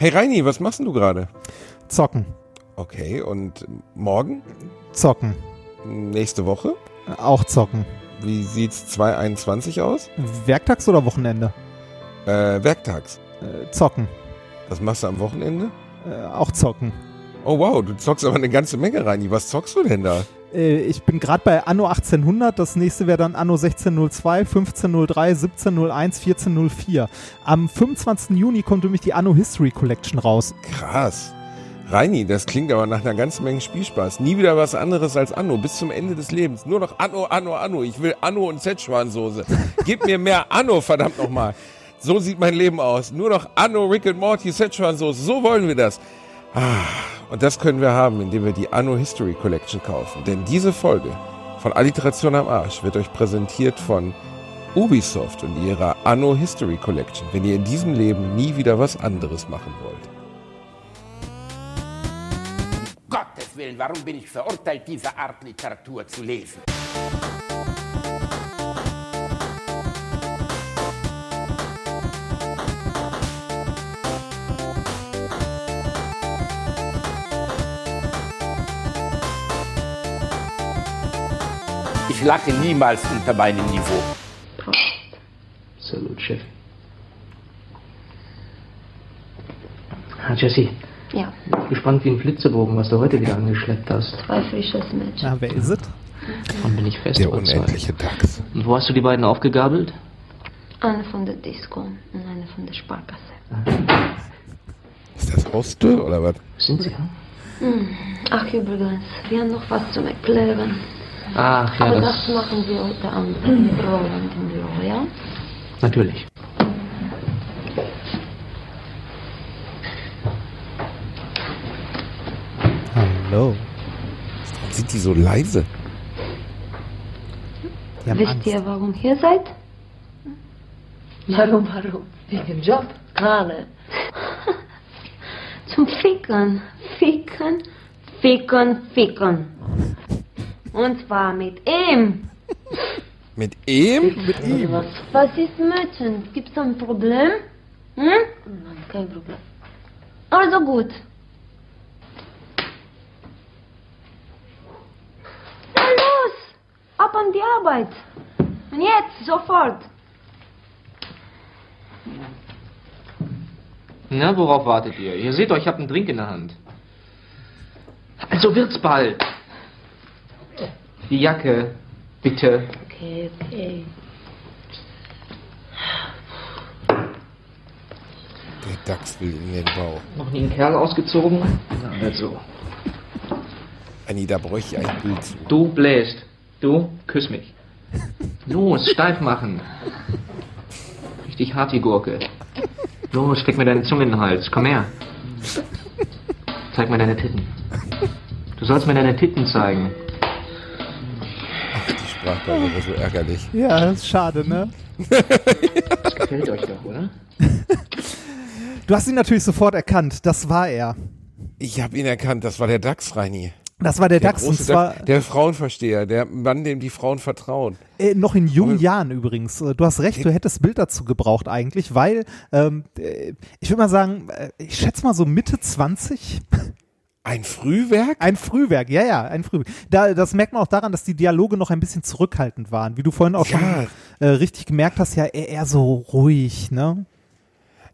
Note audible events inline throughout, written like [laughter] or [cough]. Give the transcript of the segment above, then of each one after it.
Hey Reini, was machst du gerade? Zocken. Okay, und morgen? Zocken. Nächste Woche? Auch zocken. Wie sieht's 2021 aus? Werktags oder Wochenende? Äh, werktags. Äh, zocken. Was machst du am Wochenende? Äh, auch zocken. Oh wow, du zockst aber eine ganze Menge, Reini. Was zockst du denn da? Äh, ich bin gerade bei Anno 1800. Das nächste wäre dann Anno 1602, 1503, 1701, 1404. Am 25. Juni kommt nämlich die Anno History Collection raus. Krass. Reini, das klingt aber nach einer ganzen Menge Spielspaß. Nie wieder was anderes als Anno, bis zum Ende des Lebens. Nur noch Anno, Anno, Anno. Ich will Anno und Szechuan-Soße. Gib mir mehr Anno, verdammt nochmal. So sieht mein Leben aus. Nur noch Anno, Rick and Morty, Szechuan-Soße. So wollen wir das. Ah, und das können wir haben, indem wir die Anno History Collection kaufen. Denn diese Folge von Alliteration am Arsch wird euch präsentiert von Ubisoft und ihrer Anno History Collection, wenn ihr in diesem Leben nie wieder was anderes machen wollt. Gottes Willen, warum bin ich verurteilt, diese Art Literatur zu lesen? Ich lache niemals unter meinem Niveau. Salut, Chef. Ah, Jesse, Ja, gespannt wie ein Flitzebogen, was du heute wieder angeschleppt hast. zwei frisches Mädchen. Ja, wer ist es? Davon bin ich fest Der überzeugt. unendliche Dachs. Und wo hast du die beiden aufgegabelt? Eine von der Disco und eine von der Sparkasse. Ist das Hostel oder was? Wo sind sie? hm? Ach, übrigens, wir haben noch was zum Erklären. Ach ja, Aber das... das machen wir heute Abend im [clears throat] Roland im Büro, ja? Natürlich. Hallo. Warum sind die so leise? Die Wisst Angst. ihr, warum ihr seid? Warum, warum? Wegen Job? Gerade. [laughs] Zum Ficken. Ficken, ficken, ficken. Und zwar mit ihm. Mit ihm? Mit ihm? Was? Was ist Mädchen? Gibt's ein Problem? Hm? Nein, kein Problem. Also gut. Na los! Ab an die Arbeit. Und jetzt, sofort. Na, worauf wartet ihr? Ihr seht doch, ich habe einen Drink in der Hand. Also wird's bald. Die Jacke, bitte. Okay, okay. Der Dachs will in den Bauch. Noch nie einen Kerl ausgezogen? Na, also. Anni, da bräuchte ich ein Bild zu. Du bläst. Du, küss mich. Los, steif machen. Richtig hart, die Gurke. Los, steck mir deine Zunge in den Hals. Komm her. Zeig mir deine Titten. Du sollst mir deine Titten zeigen. Die Sprachbarriere so ärgerlich. Ja, das ist schade, ne? Das gefällt euch doch, oder? [laughs] Du hast ihn natürlich sofort erkannt. Das war er. Ich habe ihn erkannt, das war der Dachs, Reini. Das war der, Der Dachs und zwar Dachs, der Frauenversteher, der Mann, dem die Frauen vertrauen. äh, noch in jungen Aber- Jahren übrigens. Äh, Du hast recht, du hättest Bild dazu gebraucht eigentlich, weil ähm, äh, ich würde mal sagen, äh, ich schätze mal so Mitte 20. Ein Frühwerk? Ein Frühwerk, ja, ja, ein Frühwerk. Da, das merkt man auch daran, dass die Dialoge noch ein bisschen zurückhaltend waren. Wie du vorhin auch Ja. schon äh, richtig gemerkt hast, ja, eher, eher so ruhig, ne?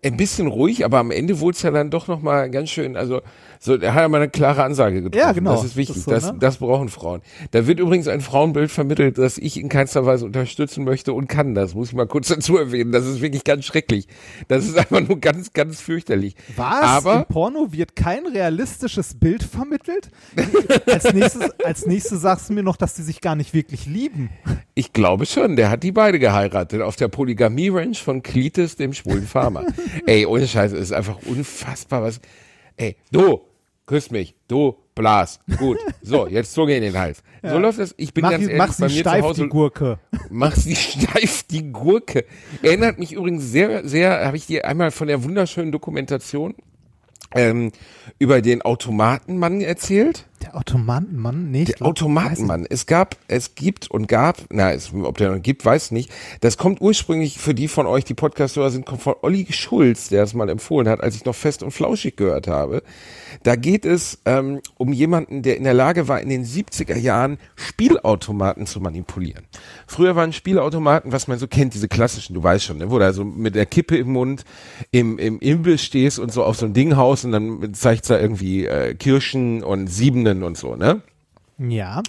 Ein bisschen ruhig, aber am Ende wurde es ja dann doch nochmal ganz schön, also so, er hat ja mal eine klare Ansage getroffen. Ja, genau. Das ist wichtig. Das Das, so, das, ne? brauchen Frauen. Da wird übrigens ein Frauenbild vermittelt, das ich in keinster Weise unterstützen möchte und kann. Das muss ich mal kurz dazu erwähnen. Das ist wirklich ganz schrecklich. Das ist einfach nur ganz, ganz fürchterlich. Was? Im Aber Porno wird kein realistisches Bild vermittelt? als, nächstes, als nächstes sagst du mir noch, dass die sich gar nicht wirklich lieben. ich glaube schon, der hat die beide geheiratet auf der Polygamie-Ranch von Klites, dem schwulen Farmer. [laughs] Ey, ohne Scheiße, es ist einfach unfassbar, was. Ey, du, küss mich, du, blas. Gut. So, jetzt Zunge in den Hals. So läuft das. Ich bin Mach, ganz ehrlich, mach bei sie mir steif, zu Hause. die Gurke. Mach sie [laughs] steif, die Gurke. Erinnert mich übrigens sehr, sehr, habe ich dir einmal von der wunderschönen Dokumentation ähm, über den Automatenmann erzählt. Der Automatenmann? Nee, ich Der Automatenmann. Es gab, es gibt und gab, na, es, ob der noch gibt, weiß nicht. Das kommt ursprünglich für die von euch, die Podcast-Hörer sind, kommt von Olli Schulz, der es mal empfohlen hat, als ich noch fest und flauschig gehört habe. Da geht es ähm, um jemanden, der in der Lage war, in den 70er Jahren Spielautomaten zu manipulieren. Früher waren Spielautomaten, was man so kennt, diese klassischen, du weißt schon, ne, wo du also mit der Kippe im Mund im, im Imbiss stehst und so auf so ein Ding haust und dann zeigt da irgendwie äh, Kirschen und Siebenen und so, ne? Ja,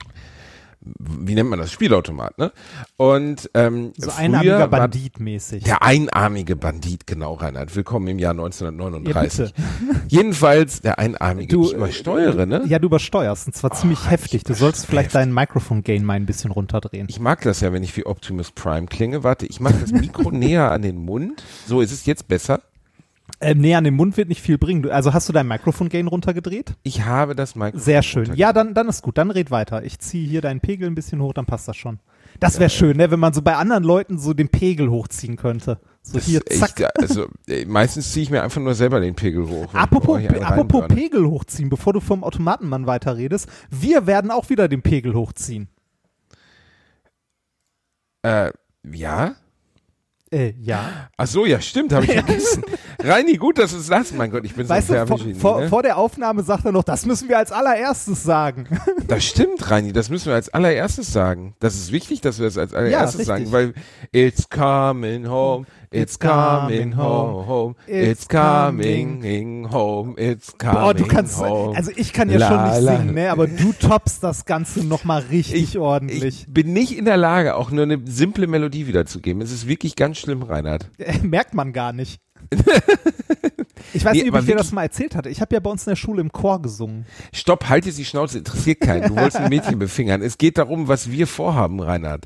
wie nennt man das? Spielautomat, ne? Und ähm, so einarmiger Bandit mäßig. Der einarmige Bandit, genau, Reinhard. Willkommen im Jahr 1939. Ja. [laughs] Jedenfalls der einarmige. Du, ich übersteuere, ne? Ja, du übersteuerst und zwar ziemlich heftig. Du schon vielleicht heftig. deinen Mikrofon-Gain mal ein bisschen runterdrehen. Ich mag das ja, wenn ich wie Optimus Prime klinge. Warte, ich mache das Mikro [laughs] näher an den Mund. So, ist es jetzt besser? Ähm, nee, an den Mund wird nicht viel bringen. Du, also hast du dein Mikrofon-Gain runtergedreht? Ich habe das Mikrofon. Sehr schön. Ja, dann, dann ist gut. Dann red weiter. Ich ziehe hier deinen Pegel ein bisschen hoch, dann passt das schon. Das wäre schön, ne, wenn man so bei anderen Leuten so den Pegel hochziehen könnte. So hier, zack. echt, also äh, meistens ziehe ich mir einfach nur selber den Pegel hoch. Apropos, ich apropos. Pegel hochziehen, bevor du vom Automatenmann weiterredest, wir werden auch wieder den Pegel hochziehen. Äh, ja? Äh, ja. Ach so, ja, stimmt, habe ich [laughs] vergessen. Reini, gut, dass du es sagst. Mein Gott, ich bin Weißt so du, ein vor, Werbegenie, vor, ne? vor der Aufnahme sagt er noch, das müssen wir als allererstes sagen. [laughs] Das stimmt, Reini, das müssen wir als allererstes sagen. Das ist wichtig, dass wir das als allererstes richtig. sagen, weil it's coming home, it's coming home, it's coming home, it's coming Boah, du kannst, home. also ich kann ja La, schon nicht la. singen, ne, aber du toppst das Ganze nochmal richtig ich, ordentlich. ich bin nicht in der Lage, auch nur eine simple Melodie wiederzugeben. Es ist wirklich ganz schlimm, Reinhard. Äh, Merkt man gar nicht. [laughs] Ich weiß Nee, nicht, ob ich dir das mal erzählt hatte. Ich habe ja bei uns in der Schule im Chor gesungen. Stopp, halte die Schnauze, interessiert keinen. Du wolltest ein [laughs] Mädchen befingern. Es geht darum, was wir vorhaben, Reinhard.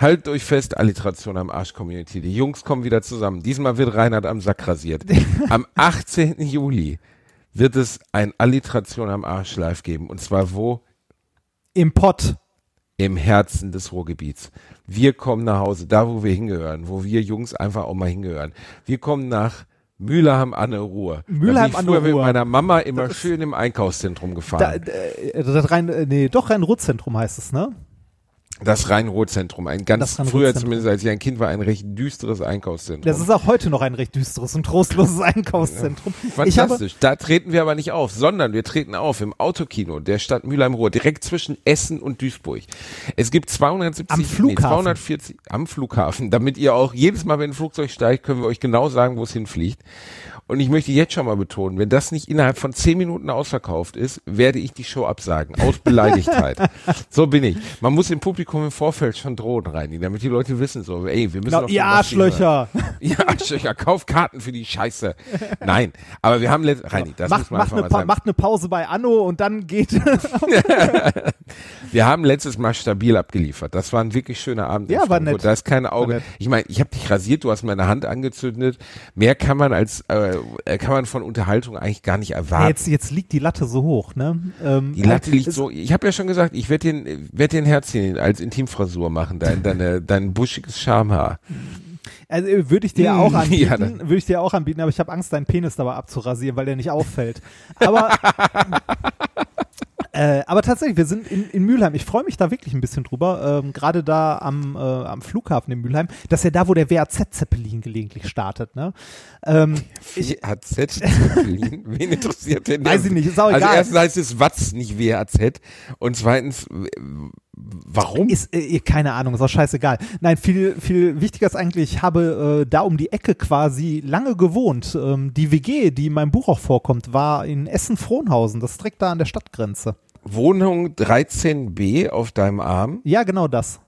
Haltet euch fest, Alliteration am Arsch-Community. Die Jungs kommen wieder zusammen. Diesmal wird Reinhard am Sack rasiert. [laughs] Am 18. Juli wird es ein Alliteration am Arsch live geben. Und zwar wo? Im Pott. Im Herzen des Ruhrgebiets. Wir kommen nach Hause, da wo wir hingehören, wo wir Jungs einfach auch mal hingehören. Wir kommen nach Mülheim an der Ruhr. Mülheim an der Ruhr. mit meiner Mama immer schön im Einkaufszentrum gefahren. Da, äh, das Rhein, äh, nee, doch Rhein-Ruhr-Zentrum heißt es, ne? Das Rhein-Ruhr-Zentrum, ein ganz Das früher zumindest als ich ein Kind war, ein recht düsteres Einkaufszentrum. Das ist auch heute noch ein recht düsteres und trostloses [laughs] Einkaufszentrum. Fantastisch. Da treten wir aber nicht auf, sondern wir treten auf im Autokino der Stadt Mülheim-Ruhr, direkt zwischen Essen und Duisburg. Es gibt 270, Am Flughafen. Nee, 240 am Flughafen, damit ihr auch jedes Mal, wenn ein Flugzeug steigt, können wir euch genau sagen, wo es hinfliegt. Und ich möchte jetzt schon mal betonen, wenn das nicht innerhalb von zehn Minuten ausverkauft ist, werde ich die Show absagen. Aus Beleidigtheit. [laughs] so bin ich. Man muss dem Publikum im Vorfeld schon drohen, Reini, damit die Leute wissen so, ey, wir müssen auf ihr. Arschlöcher. [laughs] Ja, Arschlöcher, kauf Karten für die Scheiße. Nein, aber wir haben letzt, Reini, das Macht, muss man macht, einfach eine mal sagen. macht eine Pause bei Anno und dann geht. [laughs] Wir haben letztes Mal stabil abgeliefert. Das war ein wirklich schöner Abend. Ja, war nett. Da ist kein Auge. Ich meine, ich habe dich rasiert, du hast meine Hand angezündet. Mehr kann man als äh, kann man von Unterhaltung eigentlich gar nicht erwarten. jetzt, jetzt liegt die Latte so hoch, ne? Ähm, die Latte äh, liegt so. Ich habe ja schon gesagt, ich werde den, werd den Herzchen als Intimfrisur machen, dein, [laughs] deine, dein buschiges Schamhaar. Also äh, würde ich dir Mm, auch [laughs] ja, anbieten, dann- würde ich dir auch anbieten, aber ich habe Angst, deinen Penis dabei abzurasieren, weil der nicht auffällt. Aber [laughs] äh, aber tatsächlich, wir sind in, in Mülheim. Ich freue mich da wirklich ein bisschen drüber. Ähm, Gerade da am, äh, am Flughafen in Mülheim. Das ist ja da, wo der WAZ-Zeppelin gelegentlich startet. Ne? Ähm, Ich, WAZ [laughs] Zeppelin? Wen interessiert denn? Weiß ich nicht, ist auch Also egal. erstens heißt es Watz, nicht WAZ. Und zweitens, warum? Ist, äh, keine Ahnung, ist auch scheißegal. Nein, viel, viel wichtiger ist eigentlich, ich habe äh, da um die Ecke quasi lange gewohnt. Ähm, die WG, die in meinem Buch auch vorkommt, war in Essen-Frohnhausen. Das ist direkt da an der Stadtgrenze. Wohnung 13b auf deinem Arm. Ja, genau das.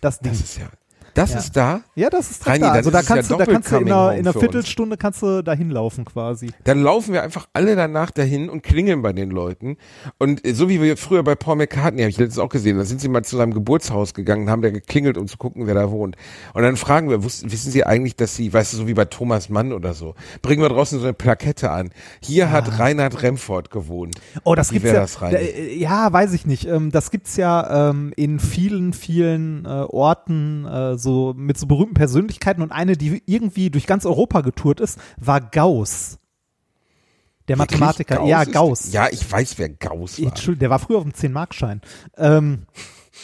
Das Ding. Das ist ja, das Ja. ist da. ja, das ist Reini, da. Also da es ja kannst du, da kannst du in einer, in einer für uns. Viertelstunde kannst du da hinlaufen quasi. Dann laufen wir einfach alle danach dahin und klingeln bei den Leuten. Und äh, so wie wir früher bei Paul McCartney, habe ich letztens auch gesehen, da sind sie mal zu seinem Geburtshaus gegangen und haben da geklingelt, um zu gucken, wer da wohnt. Und dann fragen wir, wissen Sie eigentlich, dass Sie, weißt du, so wie bei Thomas Mann oder so, bringen wir draußen so eine Plakette an. Hier hat Reinhard Remford gewohnt. Oh, das Wie gibt's ja. das, Reini? äh, ja, weiß ich nicht. Ähm, das gibt's ja ähm, in vielen, vielen äh, Orten äh, so mit so berühmten Persönlichkeiten und eine, die irgendwie durch ganz Europa getourt ist, war Gauss. Der Mathematiker, ja, ist- Gauss. Ja, ich weiß, wer Gauss war. Entschuldigung, der war früher auf dem 10-Markschein. Ähm,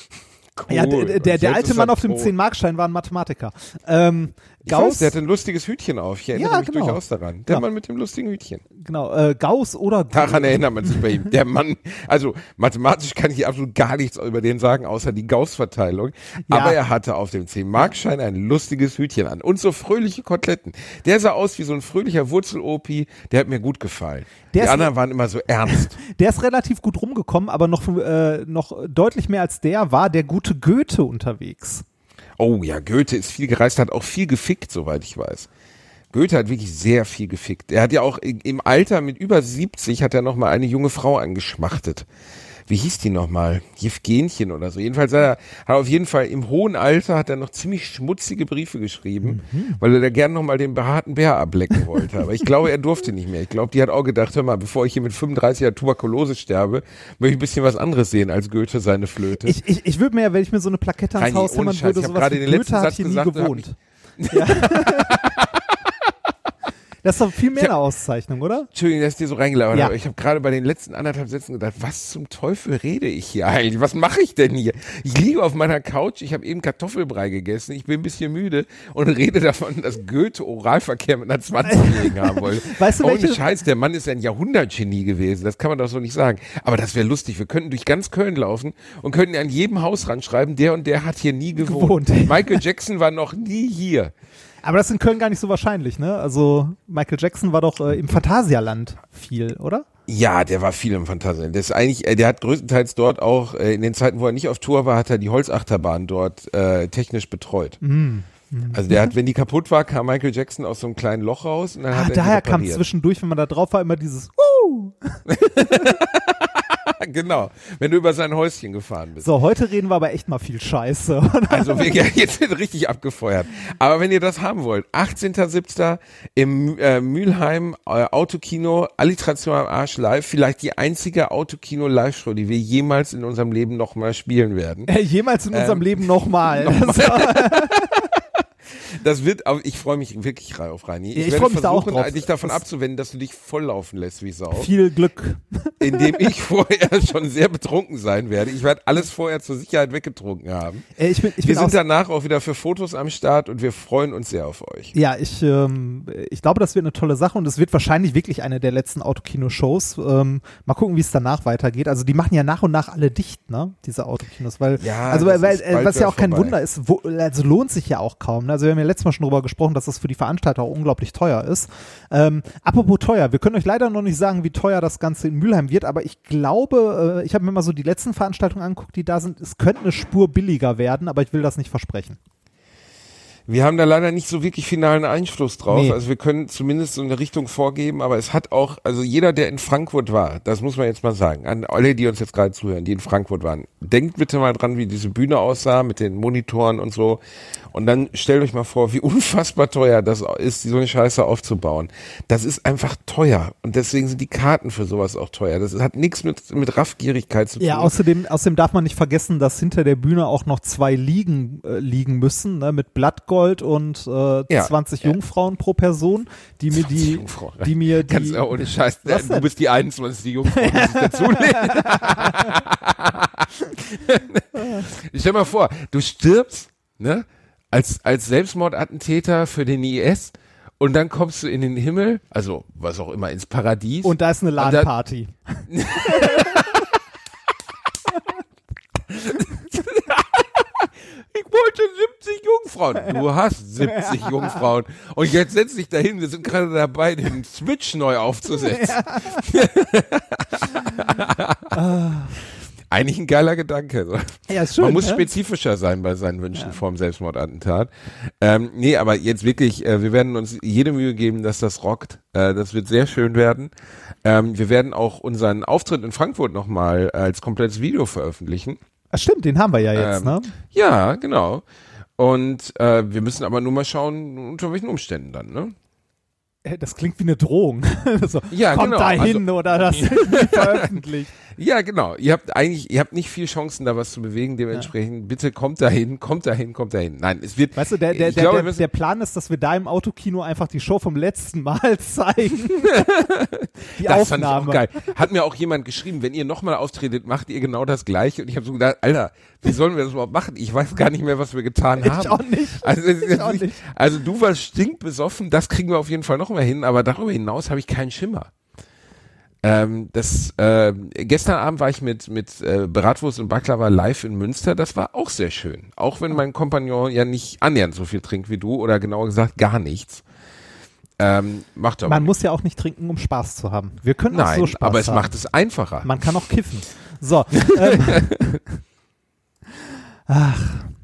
[laughs] ja, Cool. der, der, der Jetzt alte Mann auf dem tot. 10-Markschein war ein Mathematiker. Ähm, Ich weiß, Gauss, der hatte ein lustiges Hütchen auf. Ich erinnere Ja, mich genau. durchaus daran. Der Ja. Mann mit dem lustigen Hütchen. genau, äh, Gauss oder Daran erinnert man sich bei ihm. Der Mann, also mathematisch kann ich absolut gar nichts über den sagen, außer die Gauss-Verteilung. Ja. Aber er hatte auf dem 10-Markschein ein lustiges Hütchen an und so fröhliche Koteletten. Der sah aus wie so ein fröhlicher Wurzelopi. Der hat mir gut gefallen. Der die anderen waren immer so ernst. [laughs] Der ist relativ gut rumgekommen, aber noch, äh, noch deutlich mehr als der war der gute Goethe unterwegs. Oh ja, Goethe ist viel gereist, hat auch viel gefickt, soweit ich weiß. Goethe hat wirklich sehr viel gefickt. Er hat ja auch im Alter mit über 70 hat er noch mal eine junge Frau angeschmachtet. Wie hieß die noch mal? Jevgenchen oder so. Jedenfalls hat er, hat er auf jeden Fall im hohen Alter hat er noch ziemlich schmutzige Briefe geschrieben, weil er da gern noch mal den behaarten Bär ablecken wollte. Aber ich glaube, er durfte nicht mehr. Ich glaube, die hat auch gedacht, hör mal, bevor ich hier mit 35 an Tuberkulose sterbe, möchte ich ein bisschen was anderes sehen als Goethe seine Flöte. Ich, ich, ich würde mir, wenn ich mir so eine Plakette ans Haus hämmern würde, sowas gerade wie den letzten Goethe hat Satz hier nie gesagt hab gewohnt. Ja. [laughs] [laughs] Das ist doch viel mehr eine Auszeichnung, oder? Entschuldigung, dass ich dir so reingelaufen Ja. habe. Ich habe gerade bei den letzten anderthalb Sätzen gedacht, was zum Teufel rede ich hier eigentlich? Was mache ich denn hier? Ich liege auf meiner Couch, ich habe eben Kartoffelbrei gegessen, ich bin ein bisschen müde und rede davon, dass Goethe Oralverkehr mit einer 20-Jährigen haben wollte. [laughs] Weißt du, Ohne welche- Scheiß, der Mann ist ein Jahrhundertgenie gewesen, das kann man doch so nicht sagen. Aber das wäre lustig, wir könnten durch ganz Köln laufen und könnten an jedem Haus ranschreiben, der und der hat hier nie gewohnt. Gewohnt. Michael Jackson war noch nie hier. Aber das ist in Köln gar nicht so wahrscheinlich, ne? Also Michael Jackson war doch äh, im Phantasialand viel, oder? Ja, der war viel im Phantasialand. Der ist eigentlich, äh, der hat größtenteils dort auch, äh, in den Zeiten, wo er nicht auf Tour war, hat er die Holzachterbahn dort äh, technisch betreut. Mm. Also der hat, wenn die kaputt war, kam Michael Jackson aus so einem kleinen Loch raus und dann Ah, hat er daher kam zwischendurch, wenn man da drauf war, immer dieses Wuh! [laughs] [laughs] genau, wenn du über sein Häuschen gefahren bist. So, heute reden wir aber echt mal viel Scheiße. Also wir jetzt sind richtig abgefeuert. Aber wenn ihr das haben wollt, 18.07. im äh, Mülheim äh, Autokino, Alliteration am Arsch live, vielleicht die einzige Autokino-Live-Show, die wir jemals in unserem Leben nochmal spielen werden. Äh, Jemals in unserem Ähm, Leben nochmal. [laughs] [laughs] Das wird, aber ich freue mich wirklich drauf, Reini. Ja, ich werde mich da auch versuchen, drauf. dich davon Das- abzuwenden, dass du dich volllaufen lässt wie Sau. viel Glück. Indem [laughs] ich vorher schon sehr betrunken sein werde. Ich werde alles vorher zur Sicherheit weggetrunken haben. Äh, ich bin, ich Wir bin sind danach auch wieder für Fotos am Start und wir freuen uns sehr auf euch. ja, ich, ähm, ich glaube, das wird eine tolle Sache und es wird wahrscheinlich wirklich eine der letzten Autokino-Shows. Ähm, mal gucken, wie es danach weitergeht. Also die machen ja nach und nach alle dicht, ne? Diese Autokinos, weil, Ja, also weil, äh, was ja auch kein vorbei. Wunder ist, wo, also lohnt sich ja auch kaum. Ne? Also haben ja letztes Mal schon drüber gesprochen, dass das für die Veranstalter auch unglaublich teuer ist. Ähm, apropos teuer, wir können euch leider noch nicht sagen, wie teuer das Ganze in Mülheim wird, aber ich glaube, äh, ich habe mir mal so die letzten Veranstaltungen angeguckt, die da sind. Es könnte eine Spur billiger werden, aber ich will das nicht versprechen. Wir haben da leider nicht so wirklich finalen Einfluss drauf. Nee. Also wir können zumindest so eine Richtung vorgeben, aber es hat auch, also jeder, der in Frankfurt war, das muss man jetzt mal sagen, an alle, die uns jetzt gerade zuhören, die in Frankfurt waren, denkt bitte mal dran, wie diese Bühne aussah mit den Monitoren und so. Und dann stellt euch mal vor, wie [laughs] unfassbar teuer das ist, so eine Scheiße aufzubauen. Das ist einfach teuer. Und deswegen sind die Karten für sowas auch teuer. Das hat nichts mit, mit Raffgierigkeit zu tun. Ja, außerdem, außerdem darf man nicht vergessen, dass hinter der Bühne auch noch zwei Liegen äh, liegen müssen, ne, mit Blattgold und äh, Ja, 20 Jungfrauen pro Person, die mir 20 die, Jungfrauen. die mir [laughs] die, Ganz oh, ohne Scheiß. Was du bist die 21. Jungfrau, die sich [laughs] dazulehnt. Stell mal vor, du stirbst, ne, als, als Selbstmordattentäter für den IS und dann kommst du in den Himmel, also was auch immer, ins Paradies. und da ist eine LAN-Party. [laughs] ich wollte 70 Jungfrauen. Du hast 70 Jungfrauen. Und jetzt setz dich dahin, wir sind gerade dabei, den Switch neu aufzusetzen. [laughs] [laughs] Eigentlich ein geiler Gedanke. Ja, ist schön. Man muss ne? spezifischer sein bei seinen Wünschen vorm Selbstmordattentat. Ähm, nee, aber jetzt wirklich, äh, wir werden uns jede Mühe geben, dass das rockt. Äh, das wird sehr schön werden. Ähm, wir werden auch unseren Auftritt in Frankfurt nochmal als komplettes Video veröffentlichen. Ah, stimmt, den haben wir ja jetzt, Ähm, ne? Ja, genau. Und äh, wir müssen aber nur mal schauen, unter welchen Umständen dann, ne? Äh, Das klingt wie eine Drohung. [laughs] so, Ja, kommt genau. da hin oder das [laughs] veröffentlicht. Ja, genau. Ihr habt eigentlich, ihr habt nicht viel Chancen, da was zu bewegen. Dementsprechend, bitte kommt dahin, kommt dahin, kommt dahin. Nein, es wird. Weißt du, der, der, ich der, glaube, der, der Plan ist, dass wir da im Autokino einfach die Show vom letzten Mal [laughs] zeigen. die das fand ich Aufnahme. auch geil. Hat mir auch jemand geschrieben, wenn ihr nochmal auftretet, macht ihr genau das Gleiche. Und ich habe so gedacht, Alter, wie sollen wir das überhaupt machen? Ich weiß gar nicht mehr, was wir getan Ich haben. auch nicht. Also, Ich auch nicht, also du warst stinkbesoffen, das kriegen wir auf jeden Fall noch mal hin, aber darüber hinaus habe ich keinen Schimmer. Ähm, das, äh, gestern Abend war ich mit, mit äh, Bratwurst und Baklava live in Münster. Das war auch sehr schön. Auch wenn mein Kompagnon ja nicht annähernd so viel trinkt wie du oder genauer gesagt gar nichts. Ähm, macht aber Man nichts. muss ja auch nicht trinken, um Spaß zu haben. Wir können auch Nein, so Spaß aber es haben. macht es einfacher. Man kann auch kiffen. So. [laughs] ähm, [laughs]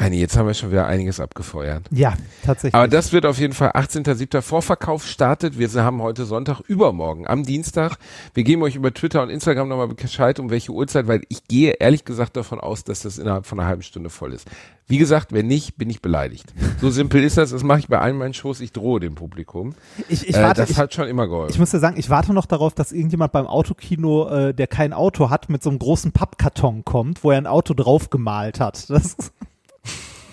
Reini, jetzt haben wir schon wieder einiges abgefeuert. ja, tatsächlich. Aber das wird auf jeden Fall 18.07. Vorverkauf startet. Wir haben heute Sonntag, übermorgen, am Dienstag. Wir geben euch über Twitter und Instagram nochmal Bescheid, um welche Uhrzeit, weil ich gehe ehrlich gesagt davon aus, dass das innerhalb von einer halben Stunde voll ist. Wie gesagt, wenn nicht, bin ich beleidigt. So simpel ist das. Das mache ich bei allen meinen Shows. Ich drohe dem Publikum. ich, ich, äh, warte, das ich, hat schon immer geholfen. ich muss ja sagen, ich warte noch darauf, dass irgendjemand beim Autokino, äh, der kein Auto hat, mit so einem großen Pappkarton kommt, wo er ein Auto drauf gemalt hat. Das,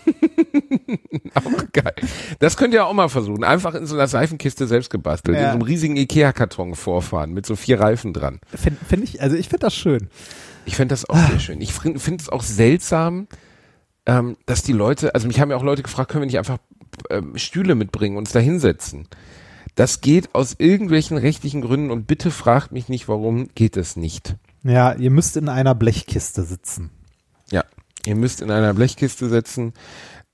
[laughs] Auch geil. Das könnt ihr auch mal versuchen. Einfach in so einer Seifenkiste selbst gebastelt. Ja. In so einem riesigen Ikea-Karton vorfahren mit so vier Reifen dran. Finde find ich, also ich finde das schön. Ich finde das auch sehr schön. Ich finde es auch seltsam, ähm, dass die Leute, also mich haben ja auch Leute gefragt, können wir nicht einfach ähm, Stühle mitbringen, uns da hinsetzen. Das geht aus irgendwelchen rechtlichen Gründen und bitte fragt mich nicht, warum geht es nicht. Ja, ihr müsst in einer Blechkiste sitzen. Ihr müsst in einer Blechkiste setzen.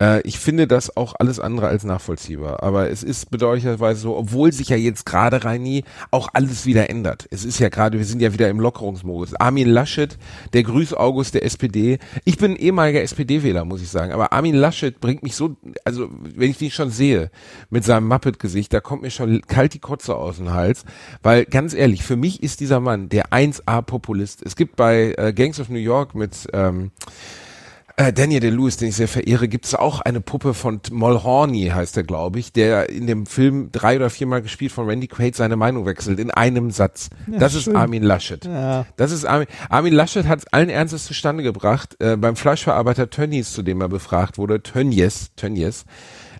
Äh, ich finde das auch alles andere als nachvollziehbar. Aber es ist bedauerlicherweise so, obwohl sich ja jetzt gerade Reini auch alles wieder ändert. Es ist ja gerade, wir sind ja wieder im Lockerungsmodus. Armin Laschet, der Grüß August der SPD. Ich bin ehemaliger SPD-Wähler, muss ich sagen. Aber Armin Laschet bringt mich so, also wenn ich den schon sehe mit seinem Muppet-Gesicht, da kommt mir schon kalt die Kotze aus dem Hals. Weil ganz ehrlich, für mich ist dieser Mann der 1A-Populist. Es gibt bei äh, Gangs of New York mit ähm, äh, Daniel DeLewis, den ich sehr verehre, gibt es auch eine Puppe von Mulhorny, heißt er, glaube ich, der in dem Film drei oder viermal gespielt von Randy Quaid seine Meinung wechselt, in einem Satz. das ist. Armin Laschet. Ja. Das ist Armin, Armin Laschet hat es allen Ernstes zustande gebracht, äh, beim Fleischverarbeiter Tönnies, zu dem er befragt wurde, Tönnies, Tönnies,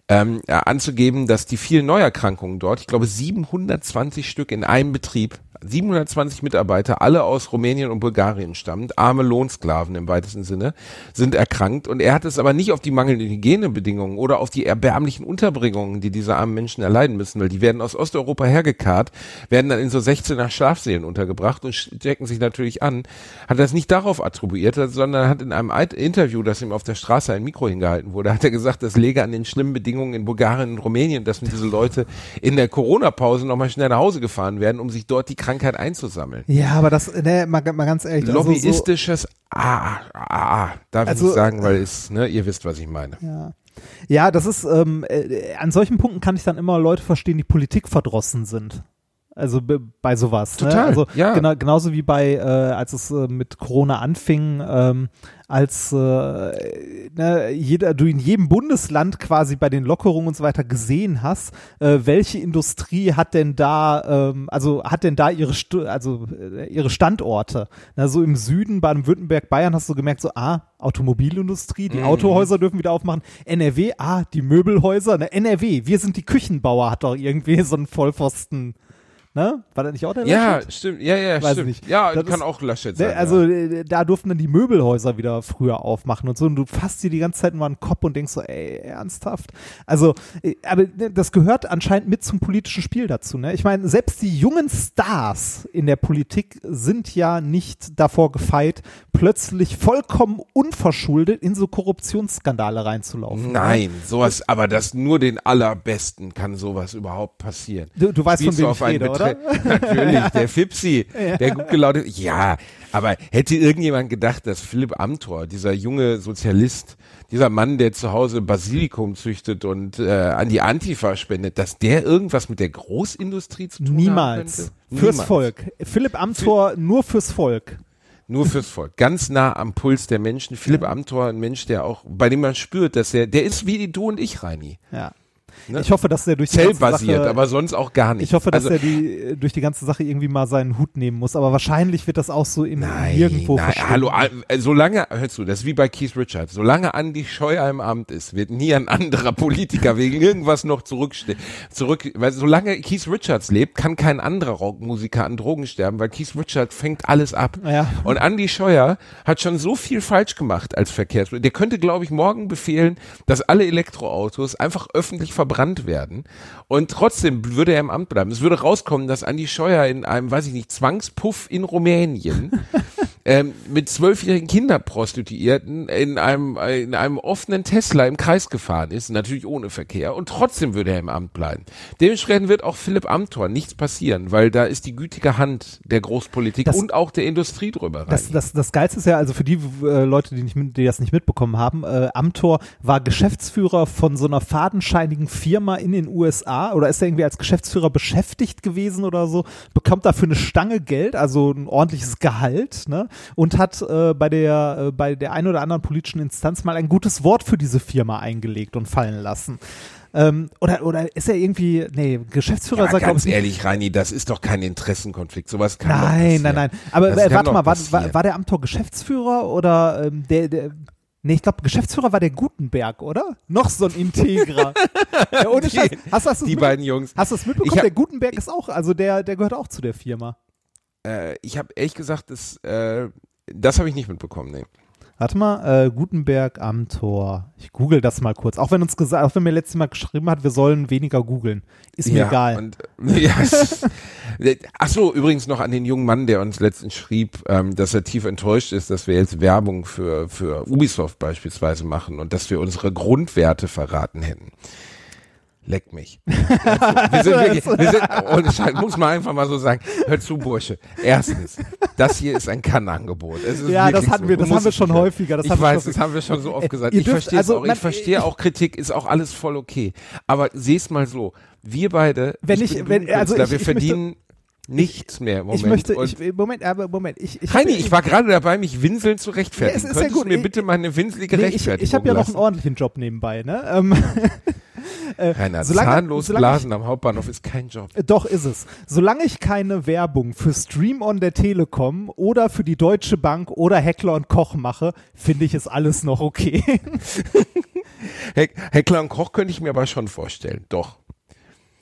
ähm, äh, anzugeben, dass die vielen Neuerkrankungen dort, ich glaube 720 Stück in einem Betrieb, 720 Mitarbeiter, alle aus Rumänien und Bulgarien stammend, arme Lohnsklaven im weitesten Sinne, sind erkrankt. Und er hat es aber nicht auf die mangelnden Hygienebedingungen oder auf die erbärmlichen Unterbringungen, die diese armen Menschen erleiden müssen, weil die werden aus Osteuropa hergekarrt, werden dann in so 16er Schlafsälen untergebracht und stecken sich natürlich an, hat das nicht darauf attribuiert, sondern hat in einem Interview, das ihm auf der Straße ein Mikro hingehalten wurde, hat er gesagt, das läge an den schlimmen Bedingungen in Bulgarien und Rumänien, dass diese Leute in der Corona-Pause nochmal schnell nach Hause gefahren werden, um sich dort die Krankheit einzusammeln. Ja, aber das, ne, mal, mal ganz ehrlich. also so, Lobbyistisches Ah, ah, ah, darf Also, ich nicht sagen, weil es, ne, ihr wisst, was ich meine. Ja. Ja, das ist, ähm, äh, an solchen Punkten kann ich dann immer Leute verstehen, die Politik verdrossen sind. Also be- bei sowas. Ne? Total, Also ja. genau, genauso wie bei, äh, als es äh, mit Corona anfing, ähm, als äh, ne, jeder, du in jedem Bundesland quasi bei den Lockerungen und so weiter gesehen hast, äh, welche Industrie hat denn da, ähm, also hat denn da ihre, Stu also äh, ihre Standorte? Na, so im Süden, Baden-Württemberg, Bayern hast du gemerkt, so ah, Automobilindustrie, Mhm. die Autohäuser dürfen wieder aufmachen. NRW, ah, die Möbelhäuser, ne, NRW, wir sind die Küchenbauer, hat doch irgendwie so ein Vollpfosten. Ne? War das nicht auch der Ja, Laschet? stimmt, ja, ja, Weiß stimmt. nicht. Ja, Das kann ist- auch Laschet Ne, sein. also ja. äh, da durften dann die Möbelhäuser wieder früher aufmachen und so und du fasst dir die ganze Zeit mal einen Kopf und denkst so, ey, ernsthaft? Also, äh, aber ne, das gehört anscheinend mit zum politischen Spiel dazu. Ne? Ich meine, selbst die jungen Stars in der Politik sind ja nicht davor gefeit, plötzlich vollkommen unverschuldet in so Korruptionsskandale reinzulaufen. ne? Nein, sowas, aber das nur den allerbesten kann sowas überhaupt passieren. Du, du weißt, von Spielst wem du ich auf einen rede, oder? [laughs] Natürlich, der Fipsi, der gut gelautet. Ja, aber hätte irgendjemand gedacht, dass Philipp Amthor, dieser junge Sozialist, dieser Mann, der zu Hause Basilikum züchtet und äh, an die Antifa spendet, dass der irgendwas mit der Großindustrie zu tun Niemals. könnte? Fürs Niemals. Volk. Philipp Amthor nur fürs Volk. Nur fürs Volk. Ganz nah am Puls der Menschen. Philipp Amthor, ein Mensch, der auch, bei dem man spürt, dass er, der ist wie du und ich, Reini. Ja. Ne? Ich hoffe, dass der durch die Zellbasiert, Sache, aber sonst auch gar nicht. ich hoffe, dass also, er die äh, durch die ganze Sache irgendwie mal seinen Hut nehmen muss. Aber wahrscheinlich wird das auch so im Nein, nirgendwo nein, hallo, al- äh, solange, hörst du, das ist wie bei Keith Richards, solange Andi Scheuer im Amt ist, wird nie ein anderer [laughs] Politiker wegen irgendwas noch zurückstehen. Zurück, weil solange Keith Richards lebt, kann kein anderer Rockmusiker an Drogen sterben, weil Keith Richards fängt alles ab. Ja. Und Andi Scheuer hat schon so viel falsch gemacht als Verkehrsminister. Der könnte, glaube ich, morgen befehlen, dass alle Elektroautos einfach öffentlich verbrannt werden. Und trotzdem würde er im Amt bleiben. Es würde rauskommen, dass Andi Scheuer in einem, weiß ich nicht, Zwangspuff in Rumänien [laughs] ähm, mit zwölfjährigen Kinderprostituierten in einem, in einem offenen Tesla im Kreis gefahren ist, natürlich ohne Verkehr, und trotzdem würde er im Amt bleiben. Dementsprechend wird auch Philipp Amthor nichts passieren, weil da ist die gütige Hand der Großpolitik Das- und auch der Industrie drüber rein. Das, das, das Geilste ist ja, also für die äh, Leute, die, nicht, mit- die das nicht mitbekommen haben, äh, Amtor war Geschäftsführer von so einer fadenscheinigen Firma in den USA oder ist er irgendwie als Geschäftsführer beschäftigt gewesen oder so, bekommt dafür eine Stange Geld, also ein ordentliches Gehalt, ne? Und hat äh, bei der äh, bei der einen oder anderen politischen Instanz mal ein gutes Wort für diese Firma eingelegt und fallen lassen. Ähm, oder, oder ist er irgendwie, nee, Geschäftsführer ja, sagt, ganz ich, ehrlich, Reini, das ist doch kein Interessenkonflikt. Sowas kann Nein, nein, nein. Aber äh, warte mal, war, war, war der Amtor Geschäftsführer oder ähm, der, der Nee, ich glaube, Geschäftsführer war der Gutenberg, oder? Noch so ein Integra. [laughs] ja, ohne Die- Scheiß. Hast, hast die beiden Jungs. Hast du es mitbekommen? Hab- der Gutenberg ist auch, also der, der gehört auch zu der Firma. Äh, ich habe ehrlich gesagt, das, äh, das habe ich nicht mitbekommen. Nee. Warte mal, äh, Gutenberg am Tor. Ich google das mal kurz. Auch wenn uns gesagt, auch wenn mir letztes Mal geschrieben hat, wir sollen weniger googeln. Ist mir ja, egal. Und, [laughs] ja, ach so, übrigens noch an den jungen Mann, der uns letztens schrieb, ähm, dass er tief enttäuscht ist, dass wir jetzt Werbung für, für Ubisoft beispielsweise machen und dass wir unsere Grundwerte verraten hätten. Leck mich. wir sind [laughs] wirklich, wir sind, ohne Scheiß, muss man einfach mal so sagen. Hör zu, Bursche. Erstens, das hier ist ein Kannangebot. Ja, das hatten so. wir- das haben wir schon häufiger, das ich weiß, das haben wir schon so oft Äh, gesagt. Ich verstehe also, auch. Ich verstehe auch Kritik, ist auch alles voll okay. Aber seh's mal so. Wir beide, Wenn ich- bin wenn- also ich- wir ich verdienen nichts mehr Moment. ich möchte, Und ich, Moment, aber Moment, ich, ich Heini, ich war gerade dabei, mich winseln zu Ja, rechtfertigen. es ist ja Könntest gut. du mir Ich- bitte meine winselige Nee, ich, Rechtfertigung ich habe ja noch einen ordentlichen Job nebenbei, ne? Ähm, [laughs] äh, Rainer, solange- zahnlos solange ich- blasen am Hauptbahnhof ist kein Job. Äh, Doch ist es. Solange ich keine Werbung für Stream on der Telekom oder für die Deutsche Bank oder Heckler und Koch mache, finde ich es alles noch okay. [laughs] Heck, Heckler und Koch könnte ich mir aber schon vorstellen. Doch.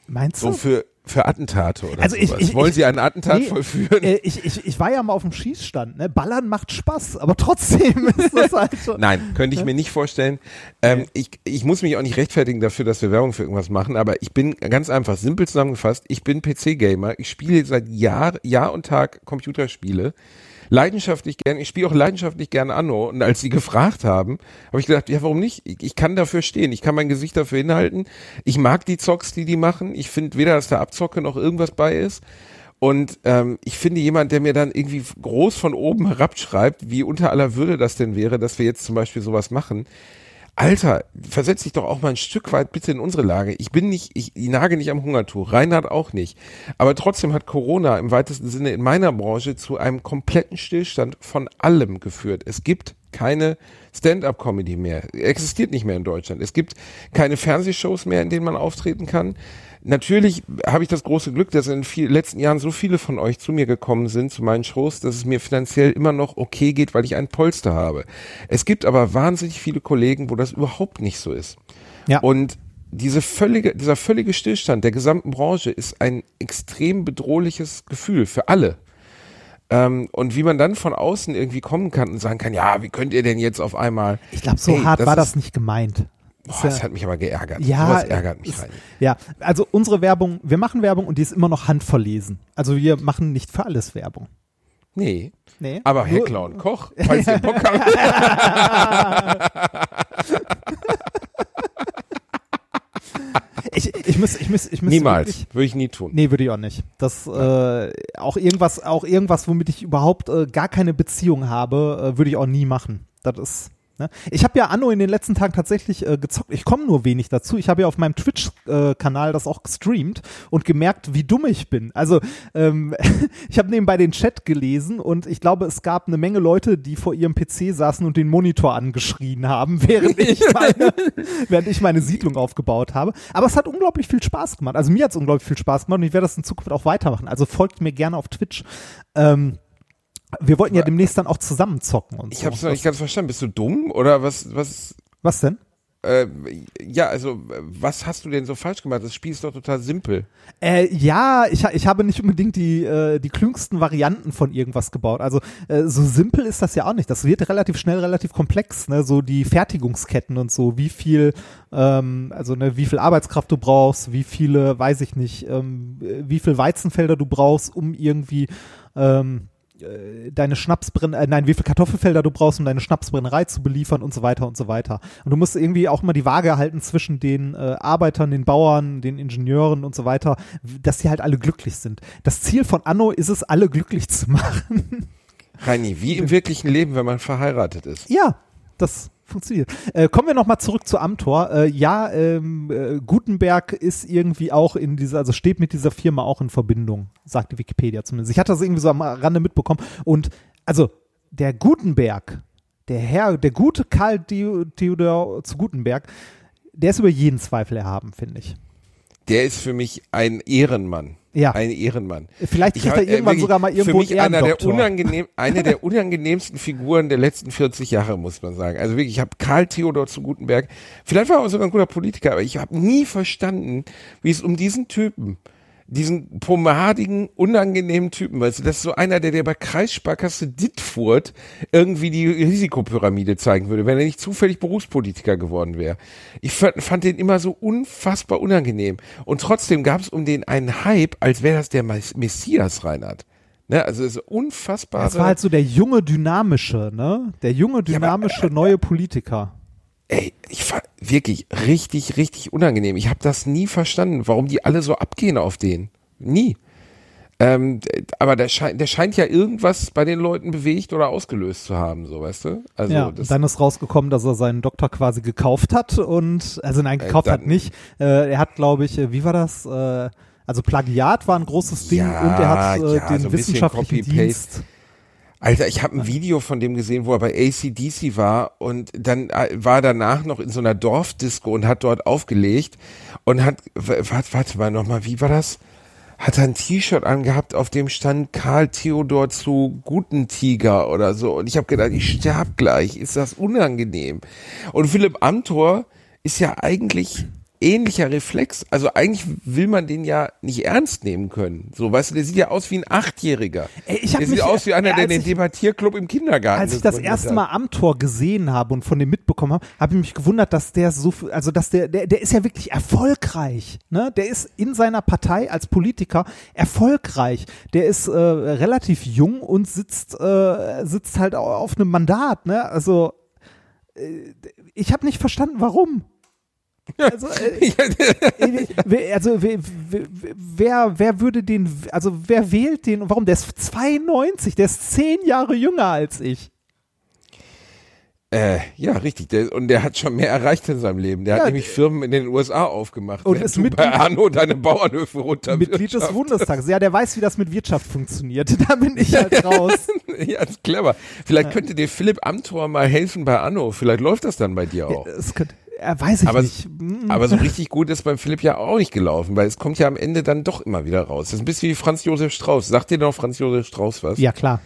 Meinst So du? für, für Attentate oder Also sowas. ich- Wollen ich- Sie einen Attentat Nee, vollführen? Äh, ich, ich, ich war ja mal auf dem Schießstand. Ne? Ballern macht Spaß, aber trotzdem [laughs] ist das halt schon. Nein, könnte ich mir nicht vorstellen. Ähm, ich, ich muss mich auch nicht rechtfertigen dafür, dass wir Werbung für irgendwas machen, aber ich bin ganz einfach, simpel zusammengefasst, ich bin PC-Gamer, ich spiele seit Jahr, Jahr und Tag Computerspiele, leidenschaftlich gern, ich spiele auch leidenschaftlich gern Anno. Und als sie gefragt haben, habe ich gedacht, ja warum nicht? Ich, ich kann dafür stehen, ich kann mein Gesicht dafür hinhalten, ich mag die Zocks, die die machen, ich finde weder, dass da Abzocke noch irgendwas bei ist. Und ähm, ich finde jemand, der mir dann irgendwie groß von oben herabschreibt, wie unter aller Würde das denn wäre, dass wir jetzt zum Beispiel sowas machen. Alter, versetz dich doch auch mal ein Stück weit bitte in unsere Lage. Ich bin nicht, ich, ich nage nicht am Hungertuch, Reinhard auch nicht. Aber trotzdem hat Corona im weitesten Sinne in meiner Branche zu einem kompletten Stillstand von allem geführt. Es gibt keine Stand-up-Comedy mehr. Existiert nicht mehr in Deutschland. Es gibt keine Fernsehshows mehr, in denen man auftreten kann. Natürlich habe ich das große Glück, dass in den letzten Jahren so viele von euch zu mir gekommen sind, zu meinen Shows, dass es mir finanziell immer noch okay geht, weil ich ein Polster habe. Es gibt aber wahnsinnig viele Kollegen, wo das überhaupt nicht so ist. Ja. Und diese völlige, dieser völlige Stillstand der gesamten Branche ist ein extrem bedrohliches Gefühl für alle. Ähm, und wie man dann von außen irgendwie kommen kann und sagen kann, ja, wie könnt ihr denn jetzt auf einmal? Ich glaube, so Hey, hart war das nicht gemeint. Boah, ja- das hat mich aber geärgert. Ja, Sowas ärgert mich ist- rein. Ja, also unsere Werbung, wir machen Werbung und die ist immer noch handverlesen. Also wir machen nicht für alles Werbung. Nee. Nee. Aber Heckler und Koch, falls ihr Bock habt. [laughs] Ich, ich muss, ich muss, ich muss Niemals. Wirklich, Würde ich nie tun. nee, würde ich auch nicht. Das äh, auch irgendwas, auch irgendwas, womit ich überhaupt äh, gar keine Beziehung habe, äh, würde ich auch nie machen. Das ist Ne? Ich habe ja Anno in den letzten Tagen tatsächlich äh, gezockt. Ich komme nur wenig dazu. Ich habe ja auf meinem Twitch-Kanal das auch gestreamt und gemerkt, wie dumm ich bin. Also ähm, [laughs] ich habe nebenbei den Chat gelesen und ich glaube, es gab eine Menge Leute, die vor ihrem PC saßen und den Monitor angeschrien haben, [laughs] während ich [laughs] meine, während ich meine Siedlung aufgebaut habe. Aber es hat unglaublich viel Spaß gemacht. Also mir hat es unglaublich viel Spaß gemacht und ich werde das in Zukunft auch weitermachen. Also folgt mir gerne auf Twitch. Ähm, wir wollten ja demnächst dann auch zusammen zocken und Ich so. habe es noch nicht ganz verstanden. Bist du dumm oder was? Was? Was denn? Äh, ja, also was hast du denn so falsch gemacht? Das Spiel ist doch total simpel. Äh, ja, ich, ich habe nicht unbedingt die, äh, die klügsten Varianten von irgendwas gebaut. Also äh, so simpel ist das ja auch nicht. Das wird relativ schnell relativ komplex, ne? So die Fertigungsketten und so, wie viel, ähm, also ne, wie viel Arbeitskraft du brauchst, wie viele, weiß ich nicht, ähm, wie viel Weizenfelder du brauchst, um irgendwie ähm, äh, deine Schnapsbrenn, äh, nein, wie viel Kartoffelfelder du brauchst, um deine Schnapsbrennerei zu beliefern und so weiter und so weiter. Und du musst irgendwie auch mal die Waage halten zwischen den äh, Arbeitern, den Bauern, den Ingenieuren und so weiter, dass die halt alle glücklich sind. Das Ziel von Anno ist es, alle glücklich zu [laughs] machen. Reini, wie im wirklichen Leben, wenn man verheiratet ist. ja, das funktioniert. Äh, kommen wir nochmal zurück zu Amtor. Äh, ja, ähm, äh, Gutenberg ist irgendwie auch in dieser, also steht mit dieser Firma auch in Verbindung, sagt die Wikipedia zumindest. Ich hatte das irgendwie so am Rande mitbekommen. Und also der Gutenberg, der Herr, der gute Karl Theo- Theodor zu Gutenberg, der ist über jeden Zweifel erhaben, finde ich. Der ist für mich ein Ehrenmann. Ja. Ein Ehrenmann. Vielleicht kriegt hab, er irgendwann wirklich sogar mal irgendwo Für mich einer der, unangenehm, eine der unangenehmsten Figuren der letzten 40 Jahre, muss man sagen. Also wirklich, ich habe Karl Theodor zu Gutenberg, vielleicht war er auch sogar ein guter Politiker, aber ich habe nie verstanden, wie es um diesen Typen, diesen pomadigen, unangenehmen Typen, weißt du, das ist so einer, der dir bei Kreissparkasse Dittfurt irgendwie die Risikopyramide zeigen würde, wenn er nicht zufällig Berufspolitiker geworden wäre. Ich fand, fand den immer so unfassbar unangenehm. Und trotzdem gab es um den einen Hype, als wäre das der Mes- Messias, Reinhard. Ne, also es ist unfassbar. Das war halt so der junge, dynamische, ne? Der junge, dynamische neue Politiker. Ey, ich fand wirklich richtig, richtig unangenehm. Ich habe das nie verstanden, warum die alle so abgehen auf den. Nie. Ähm, aber der, scheint, der scheint ja irgendwas bei den Leuten bewegt oder ausgelöst zu haben, so weißt du? Also ja, dann ist rausgekommen, dass er seinen Doktor quasi gekauft hat und, also nein, gekauft Äh, hat nicht. Äh, er hat, glaube ich, äh, wie war das? Äh, also Plagiat war ein großes Ding Ja, und er hat äh, ja, den so wissenschaftlichen. Dienst. Alter, ich habe ein Video von dem gesehen, wo er bei ACDC war und dann äh, war er danach noch in so einer Dorfdisco und hat dort aufgelegt und hat, warte, warte mal nochmal, wie war das? Hat er ein T-Shirt angehabt, auf dem stand Karl Theodor zu Guten Tiger oder so. Und ich habe gedacht, ich sterb gleich, ist das unangenehm. Und Philipp Amthor ist ja eigentlich ähnlicher Reflex. Also eigentlich will man den ja nicht ernst nehmen können. So, weißt du, der sieht ja aus wie ein Achtjähriger. Ey, ich hab der sieht mich- aus wie einer, der den ich- Debattierclub im Kindergarten Als ich das erste. Mal am Tor gesehen habe und von dem mitbekommen habe, habe ich mich gewundert, dass der so, viel- also dass der, der, der ist ja wirklich erfolgreich, ne? Der ist in seiner Partei als Politiker erfolgreich. Der ist äh, relativ jung und sitzt, äh, sitzt halt au- auf einem Mandat, ne? Also äh, ich habe nicht verstanden, warum. Also, äh, wer- also wer, wer, würde den, also wer wählt den und warum? Der ist 92, der ist zehn Jahre jünger als ich. Äh, ja, richtig. Der, und der hat schon mehr erreicht in seinem Leben. Der Ja, hat nämlich Firmen in den USA aufgemacht. Und ist Mitglied- bei Arno deine Bauernhöfe runter Mitglied des Bundestags. Ja, der weiß, wie das mit Wirtschaft funktioniert. [laughs] Da bin ich halt raus. [laughs] ja, ist clever. Vielleicht könnte dir Philipp Amthor mal helfen bei Anno. Vielleicht läuft das dann bei dir auch. Das könnte, er weiß ich Aber, nicht. Aber so [laughs] richtig gut ist beim Philipp ja auch nicht gelaufen, weil es kommt ja am Ende dann doch immer wieder raus. Das ist ein bisschen wie Franz Josef Strauß. Sagt dir noch Franz Josef Strauß was? Ja, klar.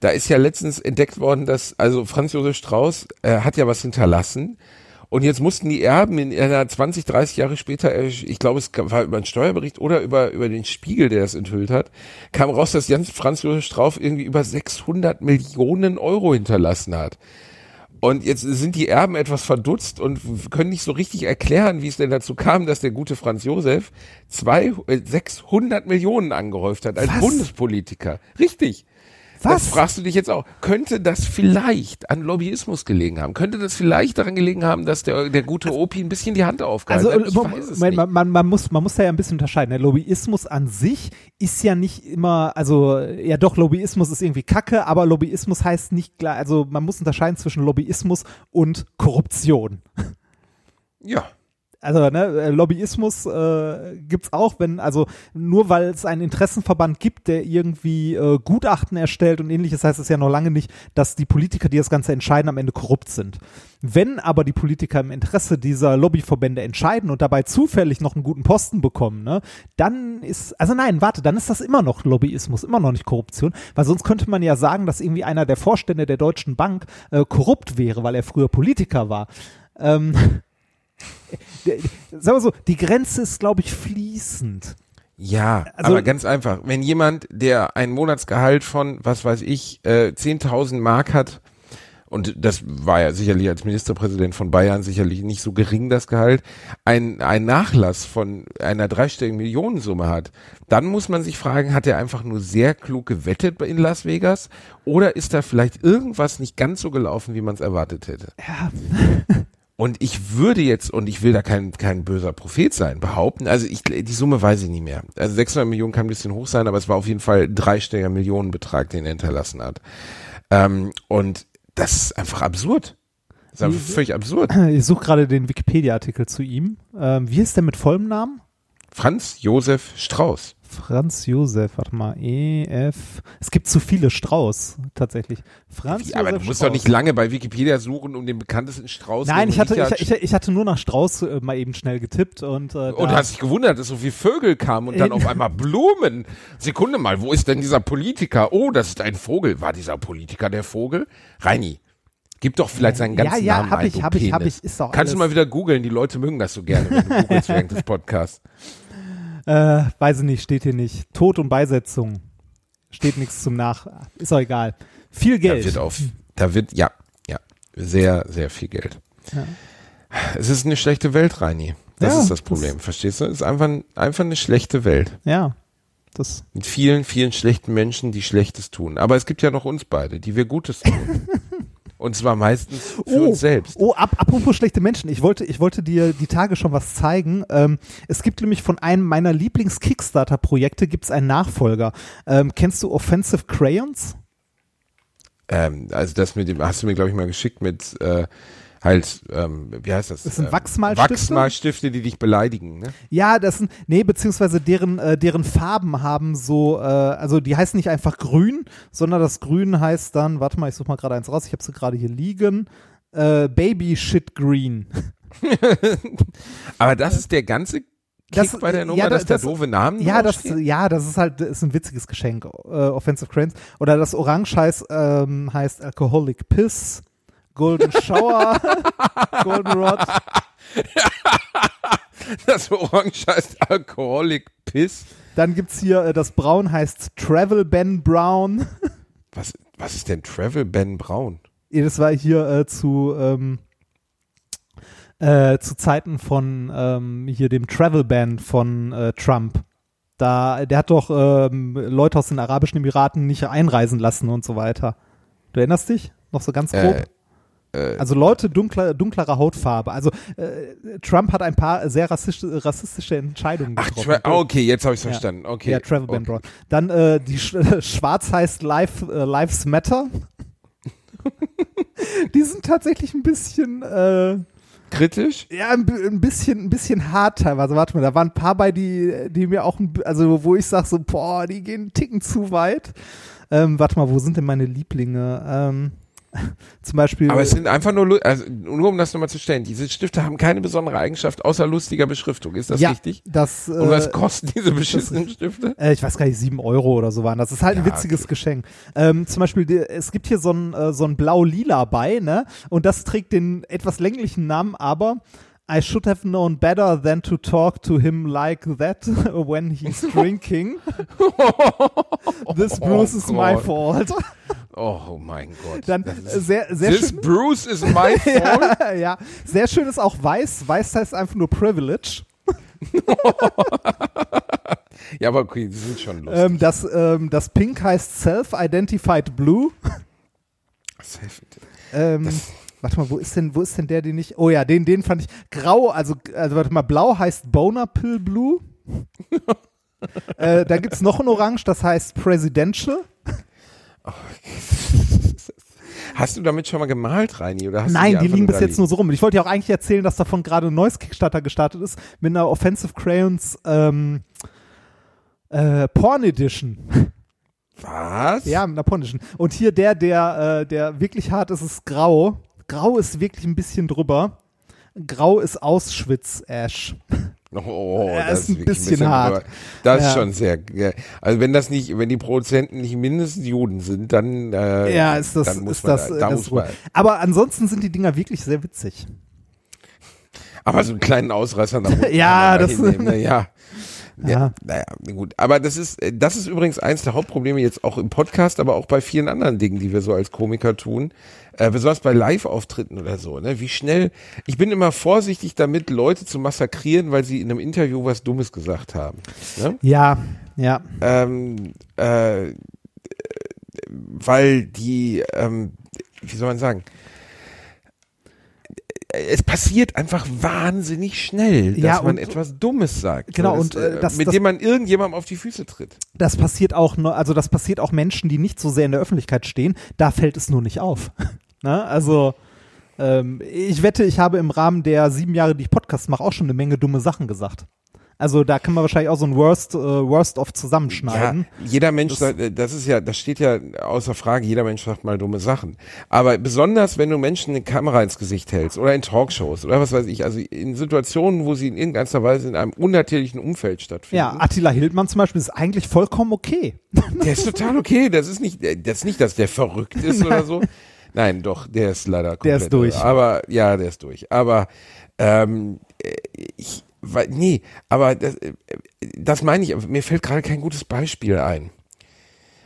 Da ist ja letztens entdeckt worden, dass, also Franz Josef Strauß äh, hat ja was hinterlassen. Und jetzt mussten die Erben in einer 20, 30 Jahre später, äh, ich glaube, es war über einen Steuerbericht oder über, über den Spiegel, der das enthüllt hat, kam raus, dass Jans Franz Josef Strauß irgendwie über 600 Millionen Euro hinterlassen hat. Und jetzt sind die Erben etwas verdutzt und können nicht so richtig erklären, wie es denn dazu kam, dass der gute Franz Josef zwei, äh, 600 Millionen angehäuft hat als Was? Bundespolitiker. Richtig. Was? Das fragst du dich jetzt auch. Könnte das vielleicht an Lobbyismus gelegen haben? Könnte das vielleicht daran gelegen haben, dass der, der gute Opi ein bisschen die Hand aufgehalten Also hat? Ich man, weiß es man, nicht. man, man, muss man muss da ja ein bisschen unterscheiden. Der Lobbyismus an sich ist ja nicht immer, also ja doch Lobbyismus ist irgendwie Kacke, aber Lobbyismus heißt nicht gleich, also man muss unterscheiden zwischen Lobbyismus und Korruption. Ja. Also ne, äh, Lobbyismus äh, gibt's auch, wenn also nur weil es einen Interessenverband gibt, der irgendwie äh, Gutachten erstellt und ähnliches, heißt es ja noch lange nicht, dass die Politiker, die das Ganze entscheiden, am Ende korrupt sind. Wenn aber die Politiker im Interesse dieser Lobbyverbände entscheiden und dabei zufällig noch einen guten Posten bekommen, ne, dann ist also nein, warte, dann ist das immer noch Lobbyismus, immer noch nicht Korruption, weil sonst könnte man ja sagen, dass irgendwie einer der Vorstände der Deutschen Bank äh, korrupt wäre, weil er früher Politiker war. Ähm, Sagen wir so, die Grenze ist, glaube ich, fließend. Ja, Also- aber ganz einfach. Wenn jemand, der ein Monatsgehalt von, was weiß ich, äh, 10.000 Mark hat, und das war ja sicherlich als Ministerpräsident von Bayern sicherlich nicht so gering, das Gehalt, ein, ein Nachlass von einer dreistelligen Millionensumme hat, dann muss man sich fragen, hat er einfach nur sehr klug gewettet in Las Vegas oder ist da vielleicht irgendwas nicht ganz so gelaufen, wie man es erwartet hätte? Ja, [laughs] Und ich würde jetzt, und ich will da kein, kein böser Prophet sein, behaupten, also ich, die Summe weiß ich nicht mehr. Also 600 Millionen kann ein bisschen hoch sein, aber es war auf jeden Fall ein dreistelliger Millionenbetrag, den er hinterlassen hat. Ähm, und das ist einfach absurd. Das ist einfach völlig absurd. ich suche gerade den Wikipedia-Artikel zu ihm. Ähm, wie ist der mit vollem Namen? Franz Josef Strauß. Franz Josef, warte mal, E-F. Es gibt zu viele Strauß, tatsächlich. Franz Wie, aber du Josef musst Strauß. doch nicht lange bei Wikipedia suchen, um den bekanntesten Strauß. Nein, den ich hatte, ich, ich, ich hatte nur nach Strauß äh, mal eben schnell getippt und, äh, Und da- hast dich gewundert, dass so viele Vögel kamen und dann auf einmal Blumen. Sekunde mal, wo ist denn dieser Politiker? Oh, das ist ein Vogel. War dieser Politiker der Vogel? Reini, gib doch vielleicht seinen Ja, ganzen ja, Namen hab ein, ich, du hab ich, hab Penis. ich, ist doch Kannst du alles- mal wieder googeln, die Leute mögen das so gerne, wenn du [laughs] googelst während des Podcasts. Äh, weiß ich nicht, steht hier nicht. Tod und Beisetzung. Steht nichts zum Nach. Ist auch egal. Viel Da Geld. wird auf, da wird, ja, ja, sehr, sehr viel Geld. Ja. Es ist eine schlechte Welt, Reini. Das Ja, ist das das- Problem, verstehst du? Es ist einfach, einfach eine schlechte Welt. ja. Das, Mit vielen, vielen schlechten Menschen, die Schlechtes tun. Aber es gibt ja noch uns beide, die wir Gutes tun. [laughs] Und zwar meistens für uns selbst. Oh, ab, apropos schlechte Menschen. Ich wollte, ich wollte dir die Tage schon was zeigen. Ähm, es gibt nämlich von einem meiner Lieblings-Kickstarter-Projekte gibt's einen Nachfolger. Ähm, kennst du Offensive Crayons? Ähm, also das mit dem, hast du mir, glaube ich, mal geschickt mit äh, halt, ähm, wie heißt das? Das sind Ähm, Wachsmalstifte? Wachsmalstifte, die dich beleidigen, ne? Ja, das sind, nee, beziehungsweise deren, äh, deren Farben haben so, äh, also die heißen nicht einfach grün, sondern das Grün heißt dann, warte mal, ich suche mal gerade eins raus, ich habe sie gerade hier liegen, äh, Baby Shit Green. [laughs] Aber das ist der ganze Kick Das- bei der Nummer, ja, dass das- da doofe Namen Ja, das, ja, das ist halt, das ist ein witziges Geschenk, äh, Offensive Crayons. Oder das Orange heißt, ähm, heißt Alcoholic Piss, Golden Shower, [laughs] Golden Rod. Das Orange heißt Alcoholic Piss. Dann gibt's hier, äh, das Braun heißt Travel Ben Brown. Was, was ist denn Travel Ben Brown? Das war hier äh, zu, ähm, äh, zu Zeiten von ähm, hier dem Travel Ban von äh, Trump. Da, der hat doch ähm, Leute aus den Arabischen Emiraten nicht einreisen lassen und so weiter. Du erinnerst dich? Noch so ganz grob? Äh, also Leute dunkler, dunklerer Hautfarbe. Also äh, Trump hat ein paar sehr rassistische, rassistische Entscheidungen Ach, getroffen. Tra ah, okay, jetzt habe ich Ja. verstanden. Okay. Ja, Travel Ban okay. Brown. Dann äh, die Sch [laughs] Schwarz heißt Life, äh, Lives Matter. [laughs] die sind tatsächlich ein bisschen äh, Kritisch? ja, ein, ein bisschen, ein bisschen hart teilweise. Warte mal, da waren ein paar bei, die, die mir auch, ein also wo ich sag so, boah, die gehen einen Ticken zu weit. Ähm, warte mal, wo sind denn meine Lieblinge? Ähm, [laughs] zum Beispiel. Aber es sind einfach nur, also nur um das nochmal zu stellen, diese Stifte haben keine besondere Eigenschaft außer lustiger Beschriftung. Ist das ja, richtig? Das, äh, Und was kosten diese [laughs] beschissenen Stifte? Äh, ich weiß gar nicht, sieben Euro oder so waren. Das ist halt ein Ja, witziges okay. Geschenk. Ähm, zum Beispiel, die, es gibt hier so ein, äh, so ein blau-lila bei, ne? Und das trägt den etwas länglichen Namen, aber I should have known better than to talk to him like that [laughs] when he's drinking. This Bruce is my fault. Oh mein Gott. Dann Das sehr, sehr This schön. Bruce is my [laughs] fault? ja, ja, sehr schön ist auch weiß. Weiß heißt einfach nur Privilege. [laughs] Ja, aber okay, die sind schon lustig. Ähm, das, ähm, das Pink heißt Self-Identified Blue. Ähm, warte mal, wo ist denn, wo ist denn der, den ich. Oh ja, den, den fand ich. Grau, also, also warte mal, blau heißt Boner Pill Blue. [laughs] äh, da gibt es noch ein Orange, das heißt Presidential. [laughs] Hast du damit schon mal gemalt, Reini? Oder hast Nein, du die einfach liegen bis jetzt nur so rum. Ich wollte ja auch eigentlich erzählen, dass davon gerade ein neues Kickstarter gestartet ist mit einer Offensive Crayons ähm, äh, Porn Edition. Was? Ja, mit einer Porn Edition. Und hier der, der, äh, der wirklich hart ist, ist grau. Grau ist wirklich ein bisschen drüber. Grau ist Auschwitz-Ash. [laughs] Oh, Ja, das ist ein wirklich bisschen hart. über- Das Ja. ist schon sehr. Also wenn das nicht, wenn die Produzenten nicht mindestens Juden sind, dann äh, Ja, ist das, dann muss ist man, das, da, äh, da das muss man. Aber ansonsten sind die Dinger wirklich sehr witzig. Aber so einen kleinen Ausreißer nach [laughs] unten Ja, das- hinnehmen, ne? ja. Ja. Ja, naja, gut. Aber das ist, äh, das ist übrigens eins der Hauptprobleme jetzt auch im Podcast, aber auch bei vielen anderen Dingen, die wir so als Komiker tun. Äh, besonders bei Live-Auftritten oder so, ne? Wie schnell, ich bin immer vorsichtig damit, Leute zu massakrieren, weil sie in einem Interview was Dummes gesagt haben. Ne? Ja, ja. ähm, äh, weil die, ähm, wie soll man sagen, es passiert einfach wahnsinnig schnell, dass Ja, man etwas Dummes sagt. Genau, und, äh, das- mit das- dem man irgendjemandem auf die Füße tritt. Das passiert auch, nur- also das passiert auch Menschen, die nicht so sehr in der Öffentlichkeit stehen. Da fällt es nur nicht auf. [laughs] ne? Also ähm, ich wette, ich habe im Rahmen der sieben Jahre, die ich Podcast mache, auch schon eine Menge dumme Sachen gesagt. Also da kann man wahrscheinlich auch so ein Worst, äh, Worst of zusammenschneiden. Ja, jeder Mensch, sagt, äh, das ist ja, das steht ja außer Frage, jeder Mensch sagt mal dumme Sachen. Aber besonders, wenn du Menschen eine Kamera ins Gesicht hältst oder in Talkshows oder was weiß ich, also in Situationen, wo sie in irgendeiner Weise in einem unnatürlichen Umfeld stattfinden. Ja, Attila Hildmann zum Beispiel ist eigentlich vollkommen okay. [laughs] Der ist total okay. Das ist nicht, das ist nicht, dass der verrückt ist [laughs] oder so. Nein, doch, der ist leider komplett. Der ist durch. Aber ja, der ist durch. Aber ähm, äh, ich, weil, nee, aber das, äh, das meine ich. Mir fällt gerade kein gutes Beispiel ein.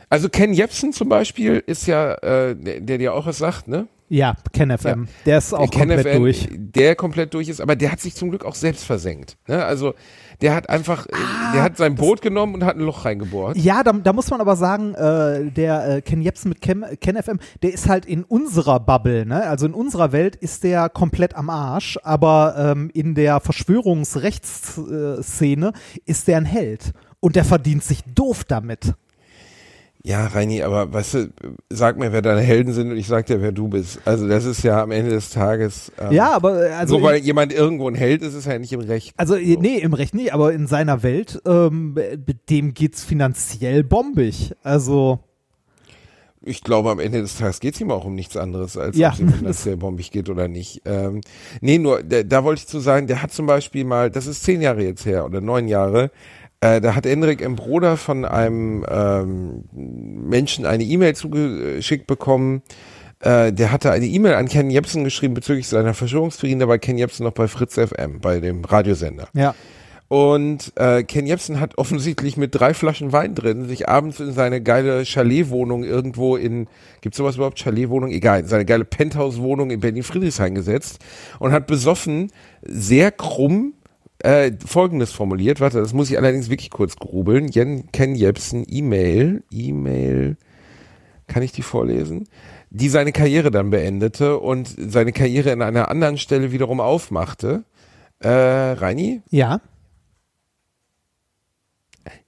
Also Ken Jebsen zum Beispiel ist ja, äh, der, der dir auch was sagt, ne? Ja, Ken FM. Der ist auch Ken komplett FM, durch. Der komplett durch ist, aber der hat sich zum Glück auch selbst versenkt. Ne? Also der hat einfach, äh, der hat sein Boot genommen und hat ein Loch reingebohrt. Ja, da, da muss man aber sagen, äh, der äh, Ken Jebsen mit Ken, Ken FM, der ist halt in unserer Bubble, ne? Also in unserer Welt ist der komplett am Arsch, aber ähm, in der Verschwörungsrechtsszene ist der ein Held. Und der verdient sich doof damit. Ja, Reini, aber weißt du, sag mir, wer deine Helden sind und ich sag dir, wer du bist. Also das ist ja am Ende des Tages. Ähm, ja, aber also. so, weil jemand irgendwo ein Held ist, ist er ja nicht im Recht. also, äh, nee, im Recht nicht, aber in seiner Welt, ähm, mit dem geht's finanziell bombig. Also, Ich glaube, am Ende des Tages geht's ihm auch um nichts anderes, als Ja. ob es ihm finanziell bombig geht oder nicht. Ähm, nee, nur, da, da wollte ich zu sagen, der hat zum Beispiel mal, das ist zehn Jahre jetzt her oder neun Jahre, äh, da hat Enrik M. Broder von einem ähm, Menschen eine E-Mail zugeschickt bekommen, äh, der hatte eine E-Mail an Ken Jebsen geschrieben bezüglich seiner Verschwörungstheorien, da war Ken Jebsen noch bei Fritz FM, bei dem Radiosender. ja. Und äh, Ken Jebsen hat offensichtlich mit drei Flaschen Wein drin sich abends in seine geile Chaletwohnung irgendwo in, gibt's sowas überhaupt, Chaletwohnung? Egal, in seine geile Penthouse-Wohnung in Berlin-Friedrichshain gesetzt und hat besoffen, sehr krumm, äh, Folgendes formuliert. Warte, das muss ich allerdings wirklich kurz grubeln. Jen, Ken Jebsen, E-Mail, E-Mail, kann ich die vorlesen? Die seine Karriere dann beendete und seine Karriere in einer anderen Stelle wiederum aufmachte. Äh, Reini? Ja.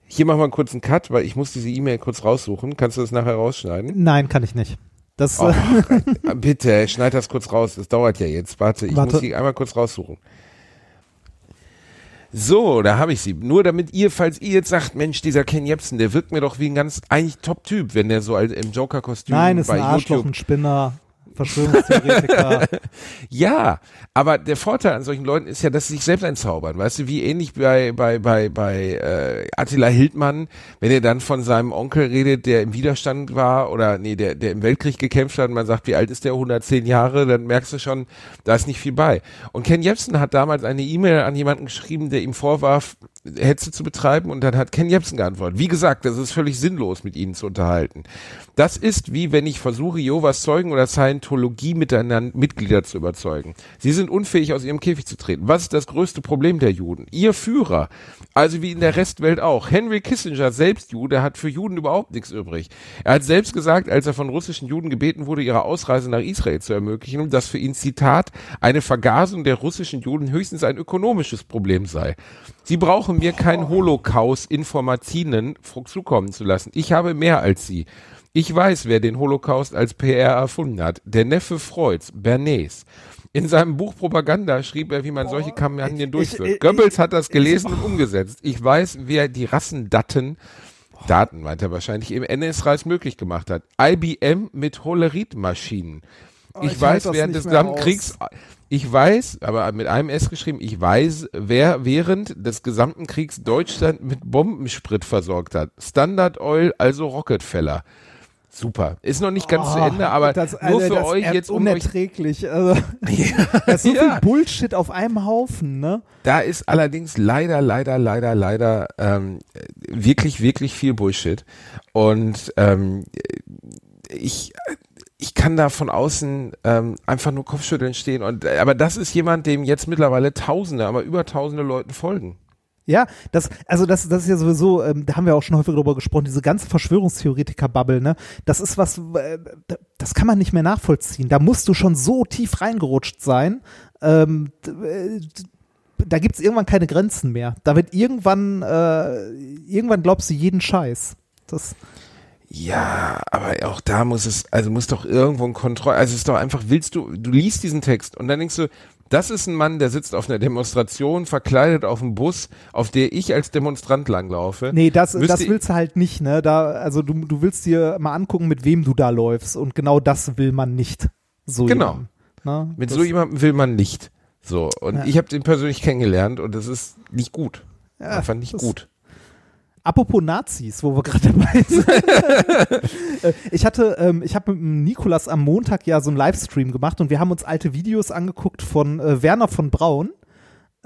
Hier machen wir einen kurzen Cut, weil ich muss diese E-Mail kurz raussuchen. Kannst du das nachher rausschneiden? Nein, kann ich nicht. Das, Oh, äh, bitte, schneid das kurz raus. Das dauert ja jetzt. Warte, ich Warte. muss die einmal kurz raussuchen. So, da habe ich sie. Nur damit ihr, falls ihr jetzt sagt, Mensch, dieser Ken Jebsen, der wirkt mir doch wie ein ganz eigentlich Top-Typ, wenn der so im Joker-Kostüm nein, ist bei ein Arschloch, YouTube ein Spinner, Verschwörungstheoretiker. [laughs] Ja, aber der Vorteil an solchen Leuten ist ja, dass sie sich selbst entzaubern. Weißt du, wie ähnlich bei, bei, bei, bei äh, Attila Hildmann, wenn er dann von seinem Onkel redet, der im Widerstand war oder nee, der, der im Weltkrieg gekämpft hat und man sagt, wie alt ist der? 110 Jahre, dann merkst du schon, da ist nicht viel bei. Und Ken Jebsen hat damals eine E-Mail an jemanden geschrieben, der ihm vorwarf, Hetze zu betreiben und dann hat Ken Jebsen geantwortet. Wie gesagt, das ist völlig sinnlos, mit ihnen zu unterhalten. Das ist wie wenn ich versuche, Jehovas Zeugen oder Scientologie miteinander Mitglieder zu überzeugen. Sie sind unfähig, aus ihrem Käfig zu treten. Was ist das größte Problem der Juden? Ihr Führer. Also wie in der Restwelt auch. Henry Kissinger, selbst Jude, hat für Juden überhaupt nichts übrig. Er hat selbst gesagt, als er von russischen Juden gebeten wurde, ihre Ausreise nach Israel zu ermöglichen, dass für ihn, Zitat, eine Vergasung der russischen Juden höchstens ein ökonomisches Problem sei. Sie brauchen mir kein Holocaust-Informationen zukommen zu lassen. Ich habe mehr als Sie. Ich weiß, wer den Holocaust als PR erfunden hat. Der Neffe Freuds, Bernays. In seinem Buch Propaganda schrieb er, wie man solche Kampagnen durchführt. Goebbels hat das gelesen und umgesetzt. Ich weiß, wer die Rassendaten, Daten meint er wahrscheinlich, im NS-Reis möglich gemacht hat. IBM mit Holeritmaschinen. Oh, ich, ich weiß, während des mehr gesamten aus. Kriegs, ich weiß, aber mit einem S geschrieben, ich weiß, wer während des gesamten Kriegs Deutschland mit Bombensprit versorgt hat. Standard Oil, also Rockefeller. Super. Ist noch nicht ganz zu Ende, aber Oh, das, nur Alter, für euch jetzt, um euch unerträglich. Also, [laughs] das ist so Ja. viel Bullshit auf einem Haufen, ne? Da ist allerdings leider, leider, leider, leider ähm, wirklich, wirklich viel Bullshit. Und ähm, ich, ich kann da von außen ähm, einfach nur Kopfschütteln stehen. Und aber das ist jemand, dem jetzt mittlerweile Tausende, aber über Tausende Leuten folgen. Ja, das, also das, das ist ja sowieso, ähm, da haben wir auch schon häufig drüber gesprochen, diese ganze Verschwörungstheoretiker-Bubble, ne? Das ist was, äh, das kann man nicht mehr nachvollziehen. Da musst du schon so tief reingerutscht sein. Ähm, äh, da gibt's irgendwann keine Grenzen mehr. Da wird irgendwann, äh, irgendwann glaubst du jeden Scheiß. Das, Ja, aber auch da muss es, also muss doch irgendwo ein Kontroll, also es ist doch einfach, willst du, du liest diesen Text und dann denkst du, das ist ein Mann, der sitzt auf einer Demonstration, verkleidet auf dem Bus, auf der ich als Demonstrant langlaufe. nee, das, Müsste das willst du halt nicht, ne? Da, also du, du willst dir mal angucken, mit wem du da läufst und genau das will man nicht. So Genau. jemanden, ne? Mit das, so jemandem will man nicht. So, und Ja. ich habe den persönlich kennengelernt und das ist nicht gut. Ja, Einfach nicht gut. Apropos Nazis, wo wir gerade [laughs] dabei sind. Äh, ich hatte, ähm, ich habe mit Nikolas am Montag ja so einen Livestream gemacht und wir haben uns alte Videos angeguckt von äh, Werner von Braun.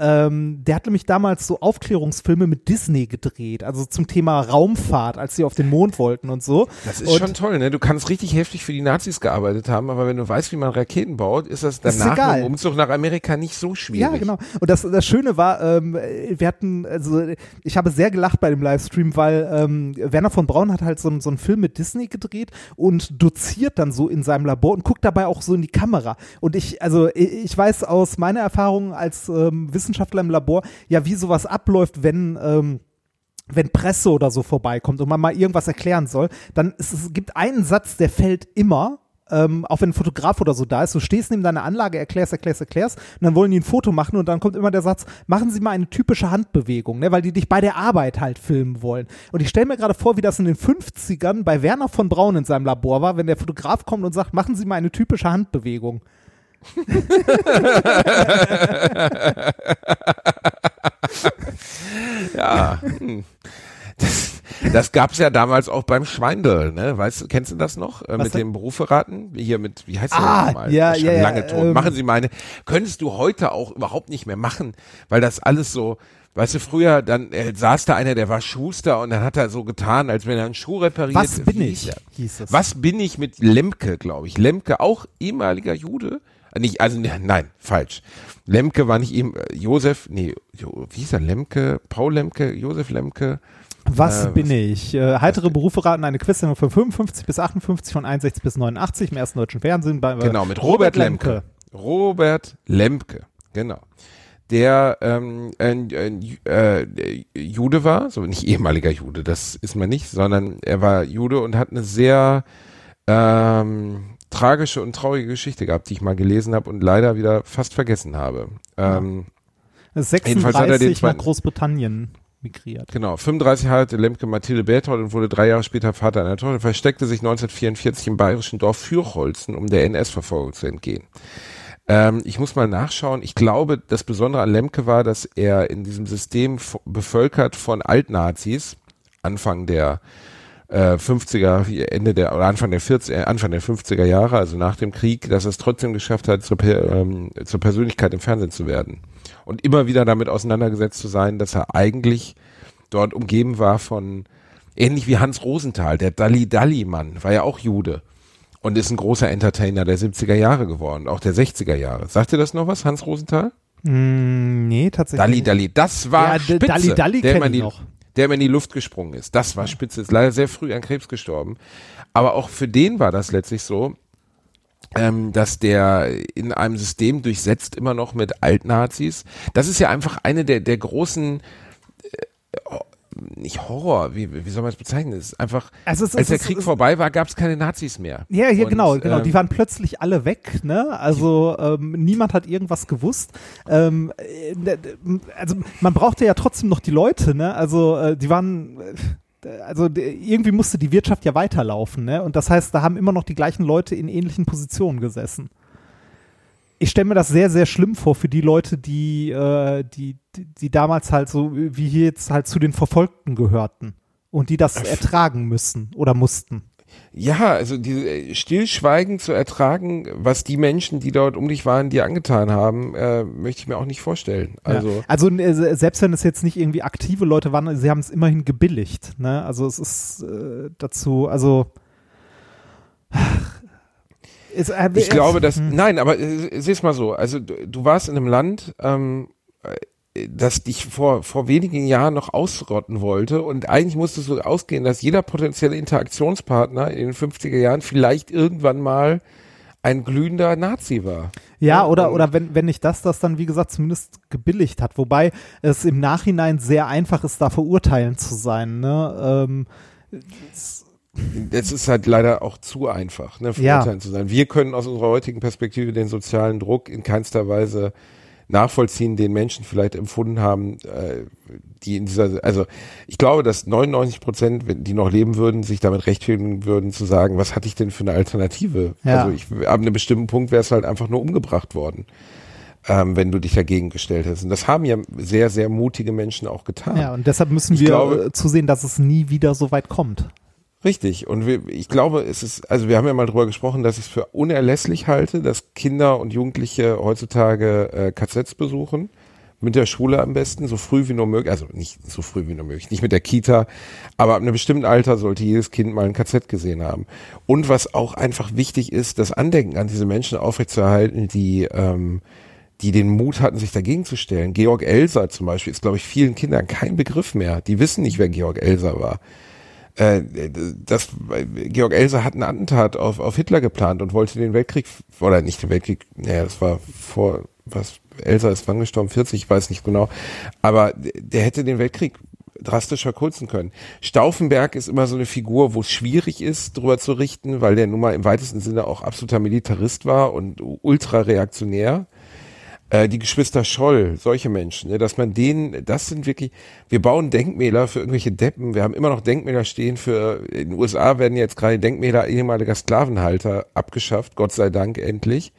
Ähm, der hat nämlich damals so Aufklärungsfilme mit Disney gedreht, also zum Thema Raumfahrt, als sie auf den Mond wollten und so. Das ist und schon toll, ne? Du kannst richtig heftig für die Nazis gearbeitet haben, aber wenn du weißt, wie man Raketen baut, ist das ist danach mit dem Umzug nach Amerika nicht so schwierig. Ja, genau. Und das, das Schöne war, ähm, wir hatten, also ich habe sehr gelacht bei dem Livestream, weil ähm, Werner von Braun hat halt so, einen- so einen Film mit Disney gedreht und doziert dann so in seinem Labor und guckt dabei auch so in die Kamera. Und ich, also ich ich weiß aus meiner Erfahrung als ähm, Wissenschaftler im Labor, ja, wie sowas abläuft, wenn ähm, wenn Presse oder so vorbeikommt und man mal irgendwas erklären soll, dann ist, es gibt einen Satz, der fällt immer, ähm, auch wenn ein Fotograf oder so da ist, du stehst neben deiner Anlage, erklärst, erklärst, erklärst, und dann wollen die ein Foto machen und dann kommt immer der Satz, machen Sie mal eine typische Handbewegung, ne, weil die dich bei der Arbeit halt filmen wollen. Und ich stelle mir gerade vor, wie das in den 50ern bei Werner von Braun in seinem Labor war, wenn der Fotograf kommt und sagt, machen Sie mal eine typische Handbewegung. [laughs] Ja. hm. Das, das gab's ja damals auch beim Schweindel, ne? Weißt du, kennst du das noch? Äh, mit dem Beruferaten? Hier mit, wie heißt der Ah, nochmal? ja, Der ist ja, ja, lange tot. ähm, Machen Sie meine. Könntest du heute auch überhaupt nicht mehr machen, weil das alles so, weißt du, früher, dann äh, saß da einer, der war Schuster und dann hat er so getan, als wenn er einen Schuh repariert. Was bin ich? hieß hieß es. Was bin ich mit Lemke, glaube ich. Lemke, auch ehemaliger Jude? Nicht, also ne, nein, falsch. Lemke war nicht ihm, äh, Josef, nee, wie hieß er? Lemke, Paul Lemke, Josef Lemke. Was Äh, bin ich? Äh, heitere Berufe raten eine Quizsendung von 55 bis 58, von 61 bis 89 im ersten deutschen Fernsehen. Bei, äh, Genau, mit Robert, Lemke. Robert Lemke, genau. Der ähm, ein, äh, Jude war, so nicht ehemaliger Jude, das ist man nicht, sondern er war Jude und hat eine sehr ähm, tragische und traurige Geschichte gehabt, die ich mal gelesen habe und leider wieder fast vergessen habe. Ähm, er den 36 nach Großbritannien migriert. Genau, 35 heiratete Lemke Mathilde Berthold und wurde drei Jahre später Vater einer Tochter, versteckte sich 1944 im bayerischen Dorf Fürholzen, um der NS-Verfolgung zu entgehen. Ähm, ich muss mal nachschauen. Ich glaube, das Besondere an Lemke war, dass er in diesem System bevölkert von Altnazis, Anfang der äh, 50er, Ende der, oder Anfang der 40, äh, Anfang der 50er Jahre, also nach dem Krieg, dass es trotzdem geschafft hat, zur, ähm, zur Persönlichkeit im Fernsehen zu werden. und immer wieder damit auseinandergesetzt zu sein, dass er eigentlich dort umgeben war von, ähnlich wie Hans Rosenthal, der Dalli-Dalli-Mann, war ja auch Jude und ist ein großer Entertainer der 70er Jahre geworden, auch der 60er Jahre. Sagt ihr das noch was, Hans Rosenthal? Mm, nee, tatsächlich. Dalli Dalli, das war Ja, Spitze, Dalli Dalli der kenn immer in ich die, noch. Der immer in die Luft gesprungen ist. Das war Spitze, ist leider sehr früh an Krebs gestorben. Aber auch für den war das letztlich so, ähm, dass der in einem System durchsetzt immer noch mit Altnazis. Das ist ja einfach eine der, der großen äh, nicht Horror, wie, wie soll man es bezeichnen? Es ist einfach, Also es als der es Krieg vorbei war, gab es keine Nazis mehr. Ja, ja, Und, genau, genau. ähm, die waren plötzlich alle weg, ne? Also ähm, niemand hat irgendwas gewusst. Ähm, äh, ne, also man brauchte ja trotzdem noch die Leute, ne? Also äh, die waren, äh, also irgendwie musste die Wirtschaft ja weiterlaufen, ne? Und das heißt, da haben immer noch die gleichen Leute in ähnlichen Positionen gesessen. Ich stelle mir das sehr, sehr schlimm vor für die Leute, die, äh, die, die, die damals halt so, wie hier jetzt halt zu den Verfolgten gehörten und die das ertragen müssen oder mussten. Ja, also diese äh, Stillschweigen zu ertragen, was die Menschen, die dort um dich waren, dir angetan haben, äh, möchte ich mir auch nicht vorstellen. Also ja. also äh, se- selbst wenn es jetzt nicht irgendwie aktive Leute waren, sie haben es immerhin gebilligt. Ne? Also es ist äh, dazu, also äh, ich es- glaube, dass hm. nein, aber äh, sieh's mal so. Also du, du warst in einem Land, ähm, äh, das dich vor vor wenigen Jahren noch ausrotten wollte und eigentlich musstest du ausgehen, dass jeder potenzielle Interaktionspartner in den 50er Jahren vielleicht irgendwann mal ein glühender Nazi war. Ja, oder, oder wenn, wenn nicht das, das dann, wie gesagt, zumindest gebilligt hat. Wobei es im Nachhinein sehr einfach ist, da verurteilend zu sein. Ne? Ähm, Das ist halt leider auch zu einfach, ne, Ja. verurteilen zu sein. Wir können aus unserer heutigen Perspektive den sozialen Druck in keinster Weise nachvollziehen, den Menschen vielleicht empfunden haben, äh, die in dieser, also ich glaube, dass 99 Prozent, die noch leben würden, sich damit rechtfertigen würden zu sagen, was hatte ich denn für eine Alternative? Ja. Also ich, ab einem bestimmten Punkt wäre es halt einfach nur umgebracht worden, ähm, wenn du dich dagegen gestellt hast. Und das haben ja sehr, sehr mutige Menschen auch getan. ja, und deshalb müssen Ich wir glaube- zusehen, dass es nie wieder so weit kommt. Richtig. Und wir, ich glaube, es ist, also wir haben ja mal drüber gesprochen, dass ich es für unerlässlich halte, dass Kinder und Jugendliche heutzutage äh, KZs besuchen. Mit der Schule am besten, so früh wie nur möglich, also nicht so früh wie nur möglich, nicht mit der Kita, aber ab einem bestimmten Alter sollte jedes Kind mal ein KZ gesehen haben. Und was auch einfach wichtig ist, das Andenken an diese Menschen aufrechtzuerhalten, die, ähm, die den Mut hatten, sich dagegen zu stellen. Georg Elser zum Beispiel ist, glaube ich, vielen Kindern kein Begriff mehr. Die wissen nicht, wer Georg Elser war äh, das, Georg Elser hat einen Attentat auf, auf Hitler geplant und wollte den Weltkrieg, oder nicht den Weltkrieg, naja, das war vor, was, Elser ist wann gestorben, 40, ich weiß nicht genau, aber der hätte den Weltkrieg drastisch verkürzen können. Stauffenberg ist immer so eine Figur, wo es schwierig ist, drüber zu richten, weil der nun mal im weitesten Sinne auch absoluter Militarist war und ultra reaktionär äh, die Geschwister Scholl, solche Menschen, ne, dass man denen, das sind wirklich, wir bauen Denkmäler für irgendwelche Deppen, wir haben immer noch Denkmäler stehen für, in den USA werden jetzt gerade Denkmäler ehemaliger Sklavenhalter abgeschafft, Gott sei Dank endlich.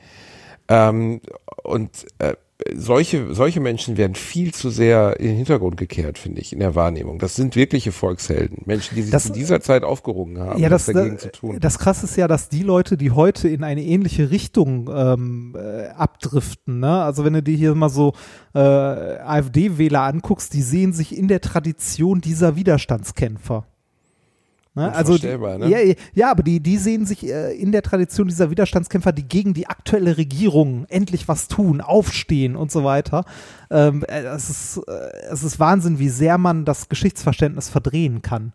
Ähm, und äh, solche, solche Menschen werden viel zu sehr in den Hintergrund gekehrt, finde ich, in der Wahrnehmung. Das sind wirkliche Volkshelden. Menschen, die sich Das- zu dieser Zeit aufgerungen haben, ja, das, was dagegen das, zu tun. das krasse ist ja, dass die Leute, die heute in eine ähnliche Richtung ähm, äh, abdriften, ne? also wenn du dir hier mal so äh, AfD-Wähler anguckst, die sehen sich in der Tradition dieser Widerstandskämpfer. Ne? Also die, Unvorstellbar, ne? ja, ja, aber die, die sehen sich äh, in der Tradition dieser Widerstandskämpfer, die gegen die aktuelle Regierung endlich was tun, aufstehen und so weiter. Ähm, äh, es, ist, äh, es ist Wahnsinn, wie sehr man das Geschichtsverständnis verdrehen kann.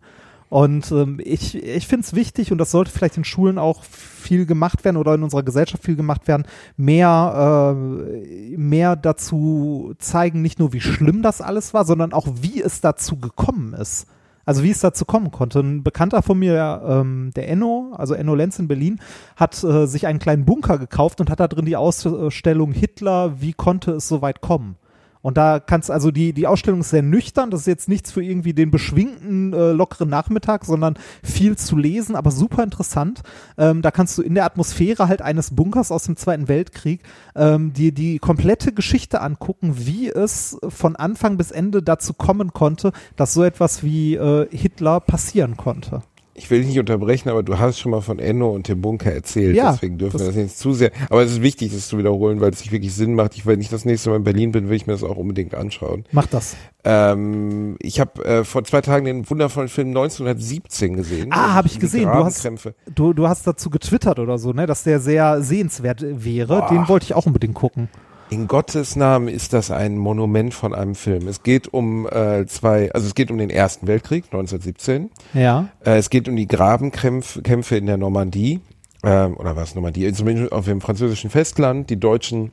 Und ähm, ich, ich finde es wichtig, und das sollte vielleicht in Schulen auch viel gemacht werden oder in unserer Gesellschaft viel gemacht werden, mehr, äh, mehr dazu zeigen, nicht nur wie schlimm das alles war, sondern auch wie es dazu gekommen ist. Also wie es dazu kommen konnte. Ein Bekannter von mir, ähm, der Enno, also Enno Lenz in Berlin, hat äh, sich einen kleinen Bunker gekauft und hat da drin die Ausstellung Hitler, wie konnte es so weit kommen? Und da kannst also die, die Ausstellung ist sehr nüchtern, das ist jetzt nichts für irgendwie den beschwingten, äh, lockeren Nachmittag, sondern viel zu lesen, aber super interessant. Ähm, da kannst du in der Atmosphäre halt eines Bunkers aus dem Zweiten Weltkrieg ähm, dir die komplette Geschichte angucken, wie es von Anfang bis Ende dazu kommen konnte, dass so etwas wie äh, Hitler passieren konnte. Ich will dich nicht unterbrechen, aber du hast schon mal von Enno und dem Bunker erzählt. Ja, deswegen dürfen das- wir das nicht zu sehr. Aber es ist wichtig, das zu wiederholen, weil es sich wirklich Sinn macht. Ich, wenn ich das nächste Mal in Berlin bin, will ich mir das auch unbedingt anschauen. Mach das. Ähm, ich habe äh, vor zwei Tagen den wundervollen Film 1917 gesehen. Ah, habe ich gesehen. Du hast, du, du hast dazu getwittert oder so, ne, dass der sehr sehenswert wäre. Boah. Den wollte ich auch unbedingt gucken. In Gottes Namen ist das ein Monument von einem Film. Es geht um äh, zwei, also es geht um den Ersten Weltkrieg 1917. Ja. Äh, es geht um die Grabenkämpfe Kämpfe in der Normandie, ähm, oder was Normandie, zumindest auf dem französischen Festland. Die Deutschen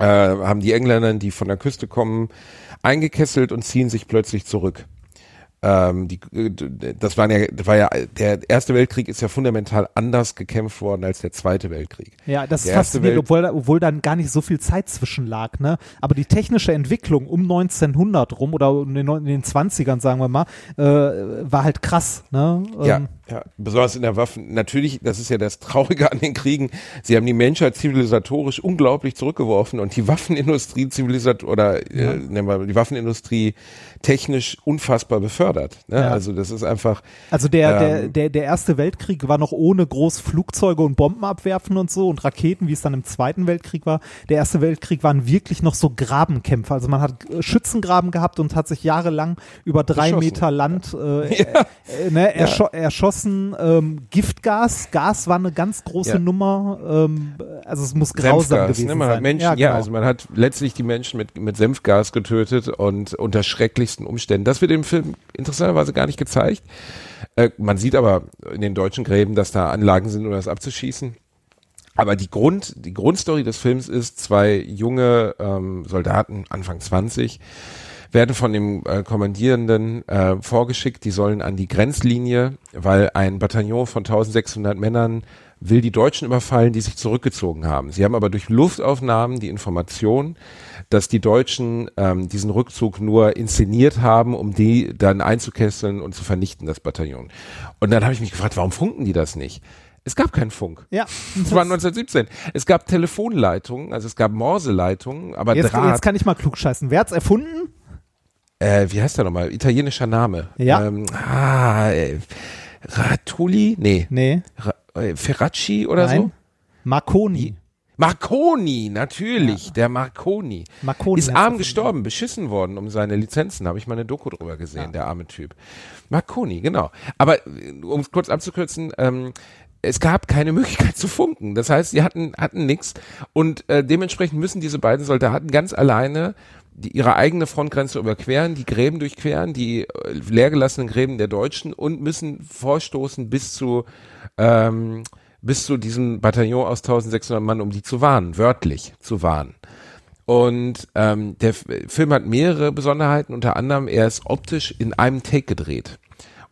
äh, haben die Engländer, die von der Küste kommen, eingekesselt und ziehen sich plötzlich zurück. Ähm, die, äh, das, waren ja, das war ja, der Erste Weltkrieg ist ja fundamental anders gekämpft worden als der Zweite Weltkrieg. Ja, das ist Der Erste faszinierend, obwohl, obwohl dann gar nicht so viel Zeit zwischen lag, ne? Aber die technische Entwicklung um 1900 rum oder in den, neun- in den 20ern, sagen wir mal, äh, war halt krass, ne? Ähm, ja, besonders in der Waffen. Natürlich, das ist ja das Traurige an den Kriegen. Sie haben die Menschheit zivilisatorisch unglaublich zurückgeworfen und die Waffenindustrie zivilisat oder äh, nennen wir die Waffenindustrie technisch unfassbar befördert. Ne? Ja. Also das ist einfach. Also der, der, Ähm, der, der Erste Weltkrieg war noch ohne groß Flugzeuge und Bomben abwerfen und so und Raketen, wie es dann im Zweiten Weltkrieg war. Der Erste Weltkrieg waren wirklich noch so Grabenkämpfe. Also man hat äh, Schützengraben gehabt und hat sich jahrelang über drei. Meter Land [laughs] äh, äh, ne, erscho erschossen. Ähm, Giftgas, Gas war eine ganz große Ja. Nummer. Ähm, also es muss grausam Senfgas, gewesen ne? Man sein. hat Menschen, ja, genau. also man hat letztlich die Menschen mit, mit Senfgas getötet und unter schrecklichsten Umständen. Das wird im Film interessanterweise gar nicht gezeigt. Äh, man sieht aber in den deutschen Gräben, dass da Anlagen sind, um das abzuschießen. Aber die Grund, die Grundstory des Films ist, zwei junge ähm, Soldaten, Anfang 20, werden von dem äh, Kommandierenden äh, vorgeschickt, die sollen an die Grenzlinie, weil ein Bataillon von 1600 Männern will die Deutschen überfallen, die sich zurückgezogen haben. Sie haben aber durch Luftaufnahmen die Information, dass die Deutschen ähm, diesen Rückzug nur inszeniert haben, um die dann einzukesseln und zu vernichten, das Bataillon. Und dann habe ich mich gefragt, warum funken die das nicht? Es gab keinen Funk. Ja. Das war 1917. Es gab Telefonleitungen, also es gab Morseleitungen, aber Jetzt, Draht. jetzt kann ich mal klug scheißen. Wer hat's erfunden? Äh, wie heißt der nochmal? Italienischer Name. Ja. Ähm, ah, äh, Ratuli? Nee. Nee. Ra äh, Ferracci oder Nein. so? Marconi. Marconi, natürlich, der Marconi. Marconi ist arm gestorben, beschissen worden um seine Lizenzen, habe ich mal eine Doku drüber gesehen, der arme Typ. Marconi, genau. Aber äh, um es kurz abzukürzen, ähm, es gab keine [laughs] Möglichkeit zu funken. Das heißt, sie hatten, hatten nichts und äh, dementsprechend müssen diese beiden Soldaten ganz alleine die, ihre eigene Frontgrenze überqueren, die Gräben durchqueren, die äh, leergelassenen Gräben der Deutschen und müssen vorstoßen bis zu ähm, bis zu diesem Bataillon aus 1600 Mann, um die zu warnen, wörtlich zu warnen. Und ähm, der Film hat mehrere Besonderheiten, unter anderem er ist optisch in einem Take gedreht.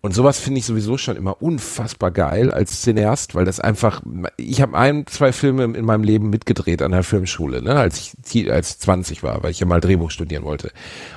Und sowas finde ich sowieso schon immer unfassbar geil als Cineast, weil das einfach, ich habe ein, zwei Filme in meinem Leben mitgedreht an der Filmschule, ne, als ich als 20 war, weil ich ja mal Drehbuch studieren wollte.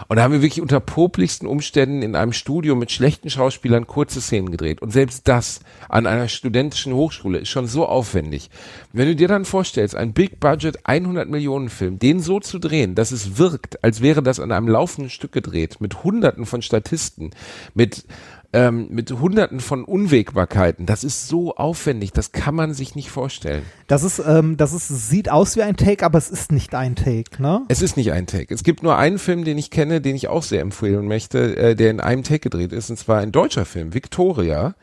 Und da haben wir wirklich unter poplichsten Umständen in einem Studio mit schlechten Schauspielern kurze Szenen gedreht. Und selbst das an einer studentischen Hochschule ist schon so aufwendig. Wenn du dir dann vorstellst, ein Big Budget 100 Millionen Film, den so zu drehen, dass es wirkt, als wäre das an einem laufenden Stück gedreht, mit hunderten von Statisten, mit ähm, mit hunderten von Unwägbarkeiten. Das ist so aufwendig, das kann man sich nicht vorstellen. Das ist, ähm, das ist, sieht aus wie ein Take, aber es ist nicht ein Take, ne? Es ist nicht ein Take. Es gibt nur einen Film, den ich kenne, den ich auch sehr empfehlen möchte, äh, der in einem Take gedreht ist, und zwar ein deutscher Film, Victoria.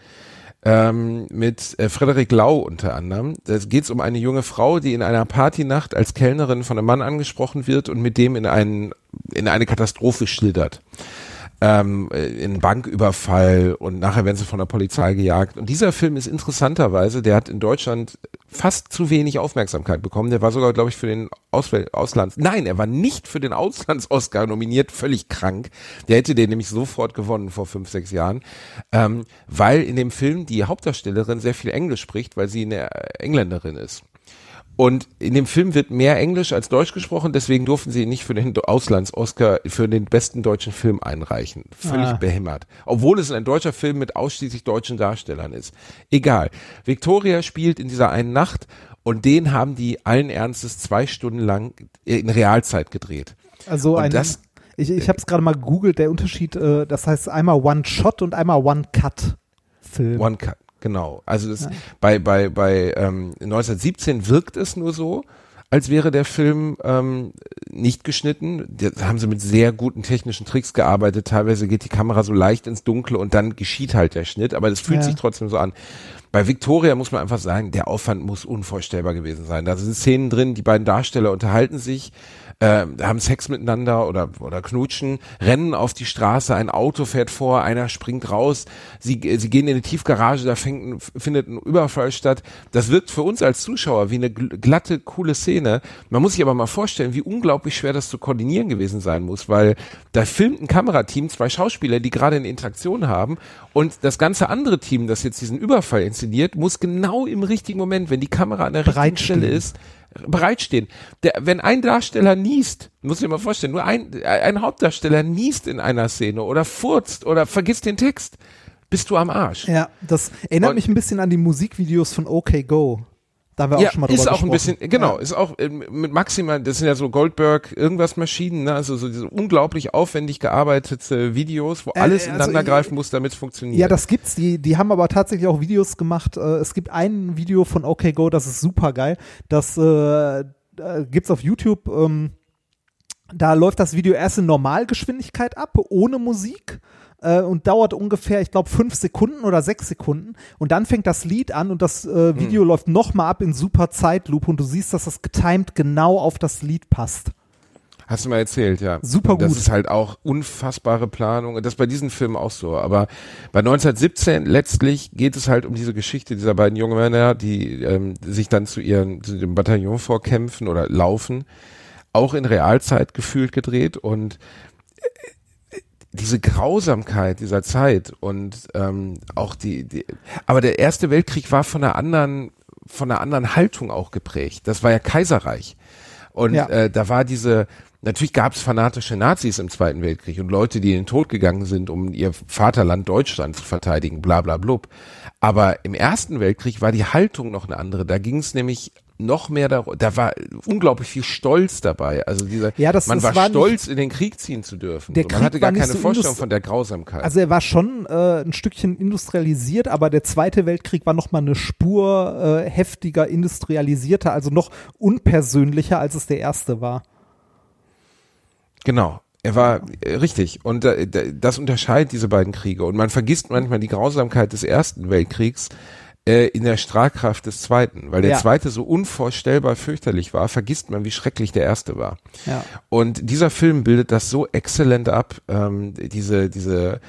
Ähm, mit äh, Frederik Lau unter anderem. Da geht es um eine junge Frau, die in einer Partynacht als Kellnerin von einem Mann angesprochen wird und mit dem in, einen, in eine Katastrophe schlittert. Ähm, äh, in Banküberfall und nachher werden sie von der Polizei gejagt. Und dieser Film ist interessanterweise, der hat in Deutschland fast zu wenig Aufmerksamkeit bekommen. Der war sogar, glaube ich, für den Auswähl Auslands, nein, er war nicht für den Auslands-Oscar nominiert, völlig krank. Der hätte den nämlich sofort gewonnen vor fünf, sechs Jahren, ähm, weil in dem Film die Hauptdarstellerin sehr viel Englisch spricht, weil sie eine Engländerin ist. Und in dem Film wird mehr Englisch als Deutsch gesprochen, deswegen durften sie ihn nicht für den Auslands-Oscar für den besten deutschen Film einreichen. Völlig Ah. behämmert. Obwohl es ein deutscher Film mit ausschließlich deutschen Darstellern ist. Egal. Victoria spielt in dieser einen Nacht und den haben die allen Ernstes zwei Stunden lang in Realzeit gedreht. Also Und ein, das- ich, ich habe es gerade mal gegoogelt, der Unterschied, äh, das heißt einmal One Shot und einmal One Cut. Genau. Also das, bei, bei, bei ähm, 1917 wirkt es nur so, als wäre der Film ähm, nicht geschnitten. Da haben sie mit sehr guten technischen Tricks gearbeitet. Teilweise geht die Kamera so leicht ins Dunkle und dann geschieht halt der Schnitt, aber es fühlt Ja. sich trotzdem so an. Bei Victoria muss man einfach sagen, der Aufwand muss unvorstellbar gewesen sein. Da sind Szenen drin, die beiden Darsteller unterhalten sich, äh, haben Sex miteinander oder, oder knutschen, rennen auf die Straße, ein Auto fährt vor, einer springt raus, sie, sie gehen in eine Tiefgarage, da fängt, findet ein Überfall statt. Das wirkt für uns als Zuschauer wie eine gl- glatte, coole Szene. Man muss sich aber mal vorstellen, wie unglaublich schwer das zu koordinieren gewesen sein muss, weil da filmt ein Kamerateam zwei Schauspieler, die gerade eine Interaktion haben und das ganze andere Team, das jetzt diesen Überfall inszeniert, muss genau im richtigen Moment, wenn die Kamera an der richtigen. Stelle ist, bereitstehen. Der, wenn ein Darsteller niest, muss ich dir mal vorstellen, nur ein, ein Hauptdarsteller niest in einer Szene oder furzt oder vergisst den Text, bist du am Arsch. Ja, das erinnert Und- mich ein bisschen an die Musikvideos von OK Go. Da haben wir Ja, auch schon mal drüber ist auch ein gesprochen. bisschen, genau, Ja. ist auch ähm, mit maximal, das sind ja so Goldberg irgendwas Maschinen, ne? also so diese unglaublich aufwendig gearbeitete Videos, wo Äh, alles also ineinander greifen muss, damit es funktioniert. Ja, das gibt's. Die, die haben aber tatsächlich auch Videos gemacht. Äh, es gibt ein Video von OK Go, das ist super geil. Das äh, äh, gibt's auf YouTube. Ähm, da läuft das Video erst in Normalgeschwindigkeit ab, ohne Musik. Äh, und dauert ungefähr, ich glaube, fünf Sekunden oder sechs Sekunden. Und dann fängt das Lied an und das äh, Video läuft nochmal ab in super Zeitlupe und du siehst, dass das getimed genau auf das Lied passt. Hast du mal erzählt, ja. Super Und Das gut. ist halt auch unfassbare Planung. Das ist bei diesen Filmen auch so. Aber bei 1917 letztlich geht es halt um diese Geschichte dieser beiden jungen Männer, die ähm, sich dann zu ihren, zu dem Bataillon vorkämpfen oder laufen. Auch in Realzeit gefühlt gedreht und diese Grausamkeit dieser Zeit und ähm, auch die, die, aber der Erste Weltkrieg war von einer anderen, von einer anderen Haltung auch geprägt. Das war ja Kaiserreich. Und Ja. äh, da war diese, natürlich gab es fanatische Nazis im Zweiten Weltkrieg und Leute, die in den Tod gegangen sind, um ihr Vaterland Deutschland zu verteidigen, bla bla blub. Aber im Ersten Weltkrieg war die Haltung noch eine andere. Da ging es nämlich noch mehr darum, da war unglaublich viel Stolz dabei. Also dieser, Ja, das- man das war, war nicht- stolz, in den Krieg ziehen zu dürfen. Der Und man Krieg hatte gar nicht keine so Vorstellung von der Grausamkeit. Also er war schon äh, ein Stückchen industrialisiert, aber der Zweite Weltkrieg war noch mal eine Spur äh, heftiger, industrialisierter, also noch unpersönlicher, als es der erste war. Genau. Er war äh, richtig. Und äh, das unterscheidet diese beiden Kriege. Und man vergisst manchmal die Grausamkeit des Ersten Weltkriegs äh, in der Strahlkraft des Zweiten. Weil der Ja. Zweite so unvorstellbar fürchterlich war, vergisst man, wie schrecklich der Erste war. Ja. Und dieser Film bildet das so exzellent ab, ähm, diese, diese,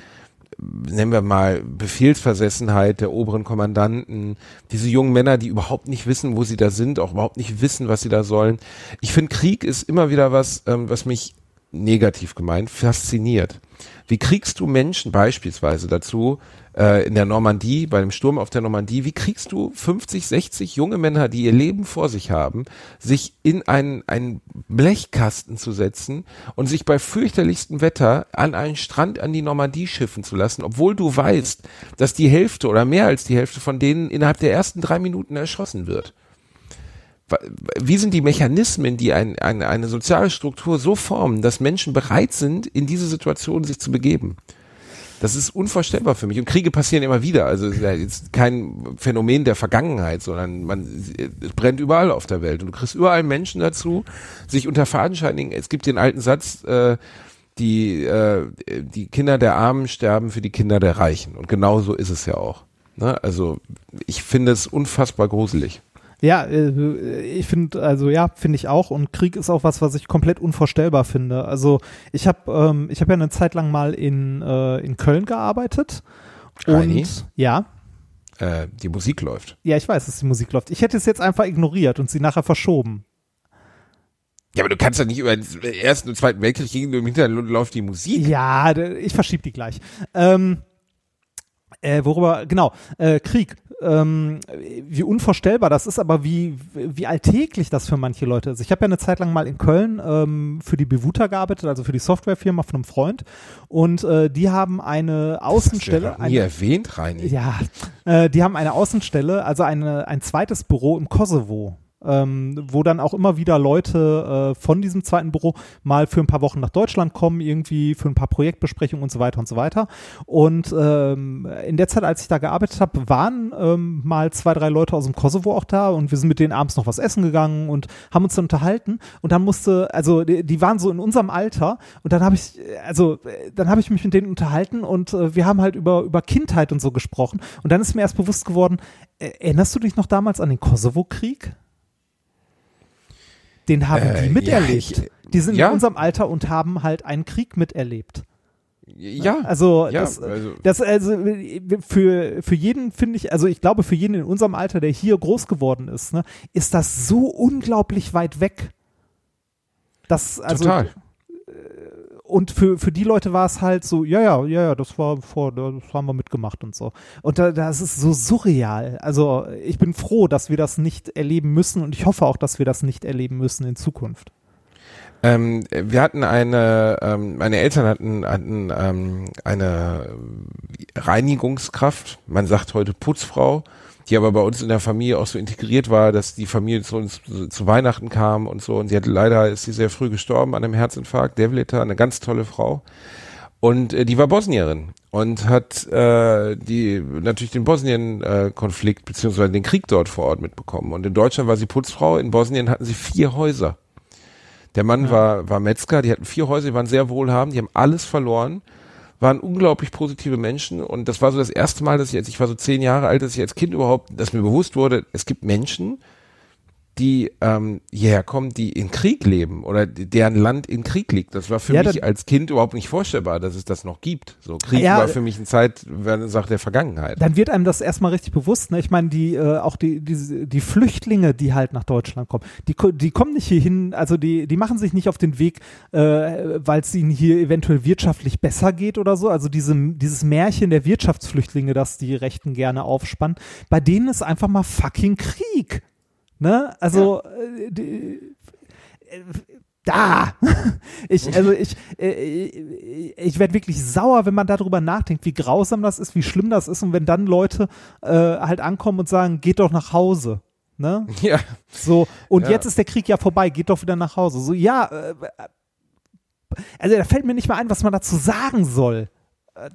nennen wir mal, Befehlsversessenheit der oberen Kommandanten, diese jungen Männer, die überhaupt nicht wissen, wo sie da sind, auch überhaupt nicht wissen, was sie da sollen. Ich finde, Krieg ist immer wieder was, ähm, was mich negativ gemeint fasziniert. Wie kriegst du Menschen beispielsweise dazu, äh, in der Normandie, bei dem Sturm auf der Normandie, wie kriegst du 50, 60 junge Männer, die ihr Leben vor sich haben, sich in einen, einen Blechkasten zu setzen und sich bei fürchterlichstem Wetter an einen Strand an die Normandie schiffen zu lassen, obwohl du weißt, dass die Hälfte oder mehr als die Hälfte von denen innerhalb der ersten drei Minuten erschossen wird? Wie sind die Mechanismen, die ein, ein, eine soziale Struktur so formen, dass Menschen bereit sind, in diese Situation sich zu begeben? Das ist unvorstellbar für mich. Und Kriege passieren immer wieder. Also es ist ja jetzt kein Phänomen der Vergangenheit, sondern man es brennt überall auf der Welt. Und du kriegst überall Menschen dazu, sich unter Fadenscheinigen. Es gibt den alten Satz, äh, die, äh, die Kinder der Armen sterben für die Kinder der Reichen. Und genau so ist es ja auch. Ne? Also ich finde es unfassbar gruselig. Ja, äh, ich finde, also ja, finde ich auch. Und Krieg ist auch was, was ich komplett unvorstellbar finde. Also ich habe ähm, ich habe ja eine Zeit lang mal in, äh, in Köln gearbeitet. Reini? Und ja, Äh, die Musik läuft. ja, ich weiß, dass die Musik läuft. Ich hätte es jetzt einfach ignoriert und sie nachher verschoben. Ja, aber du kannst ja nicht über den Ersten und Zweiten Weltkrieg gegen im Hintergrund läuft die Musik. Ja, ich verschiebe die gleich. Ähm, äh, worüber, genau, äh, Krieg. Ähm, wie unvorstellbar das ist, aber wie, wie alltäglich das für manche Leute ist. Ich habe ja eine Zeit lang mal in Köln ähm, für die Bevuta gearbeitet, also für die Softwarefirma von einem Freund. Und äh, die haben eine Außenstelle. Hast du nie eine, erwähnt, Reini. ja, äh, die haben eine Außenstelle, also eine, ein zweites Büro im Kosovo. Ähm, wo dann auch immer wieder Leute äh, von diesem zweiten Büro mal für ein paar Wochen nach Deutschland kommen, irgendwie für ein paar Projektbesprechungen und so weiter und so weiter. Und ähm, in der Zeit, als ich da gearbeitet habe, waren ähm, mal zwei, drei Leute aus dem Kosovo auch da und wir sind mit denen abends noch was essen gegangen und haben uns dann unterhalten und dann musste, also die, die waren so in unserem Alter und dann habe ich, also dann habe ich mich mit denen unterhalten und äh, wir haben halt über, über Kindheit und so gesprochen und dann ist mir erst bewusst geworden, äh, erinnerst du dich noch damals an den Kosovo-Krieg? Den haben Äh, die ja, miterlebt. ich- die sind ja. in unserem Alter und haben halt einen Krieg miterlebt. Ja, Also, ja, das, also- das also für, für jeden finde ich, also ich glaube für jeden in unserem Alter, der hier groß geworden ist, ne, ist das so unglaublich weit weg. Das, also, total. Und für, für die Leute war es halt so, ja, ja, ja, ja, das war vor, das haben wir mitgemacht und so. Und da, das ist so surreal. Also ich bin froh, dass wir das nicht erleben müssen und ich hoffe auch, dass wir das nicht erleben müssen in Zukunft. Ähm, wir hatten eine, ähm, meine Eltern hatten, hatten ähm, eine Reinigungskraft, man sagt heute Putzfrau, die aber bei uns in der Familie auch so integriert war, dass die Familie zu uns zu, Weihnachten kam und so. Und sie hatte leider ist sie sehr früh gestorben an einem Herzinfarkt. Devleta, eine ganz tolle Frau. Und äh, die war Bosnierin und hat äh, die natürlich den Bosnien-Konflikt beziehungsweise den Krieg dort vor Ort mitbekommen. Und in Deutschland war sie Putzfrau, in Bosnien hatten sie vier Häuser. Der Mann war, war Metzger, die hatten vier Häuser, die waren sehr wohlhabend, die haben alles verloren, waren unglaublich positive Menschen und das war so das erste Mal, dass ich, als ich war so zehn Jahre alt, dass ich als Kind überhaupt, dass mir bewusst wurde, es gibt Menschen, die ähm, hierher kommen, die in Krieg leben oder deren Land in Krieg liegt. Das war für Ja, mich als Kind überhaupt nicht vorstellbar, dass es das noch gibt. So Krieg Ja, war für mich eine Zeit, eine Sache der Vergangenheit. Dann wird einem das erstmal richtig bewusst. Ne? Ich meine, die äh, auch die, die die Flüchtlinge, die halt nach Deutschland kommen, die die kommen nicht hier hin, also die die machen sich nicht auf den Weg, äh, weil es ihnen hier eventuell wirtschaftlich besser geht oder so. Also diese dieses Märchen der Wirtschaftsflüchtlinge, das die Rechten gerne aufspannen, bei denen ist einfach mal fucking Krieg. Ne? Also äh, die, äh, da. [laughs] Ich, also ich, äh, ich werde wirklich sauer, wenn man darüber nachdenkt, wie grausam das ist, wie schlimm das ist und wenn dann Leute äh, halt ankommen und sagen, geht doch nach Hause. Ne? [laughs] Ja, So, und Ja. jetzt ist der Krieg ja vorbei, geht doch wieder nach Hause. So, ja, äh, also da fällt mir nicht mal ein, was man dazu sagen soll. Äh,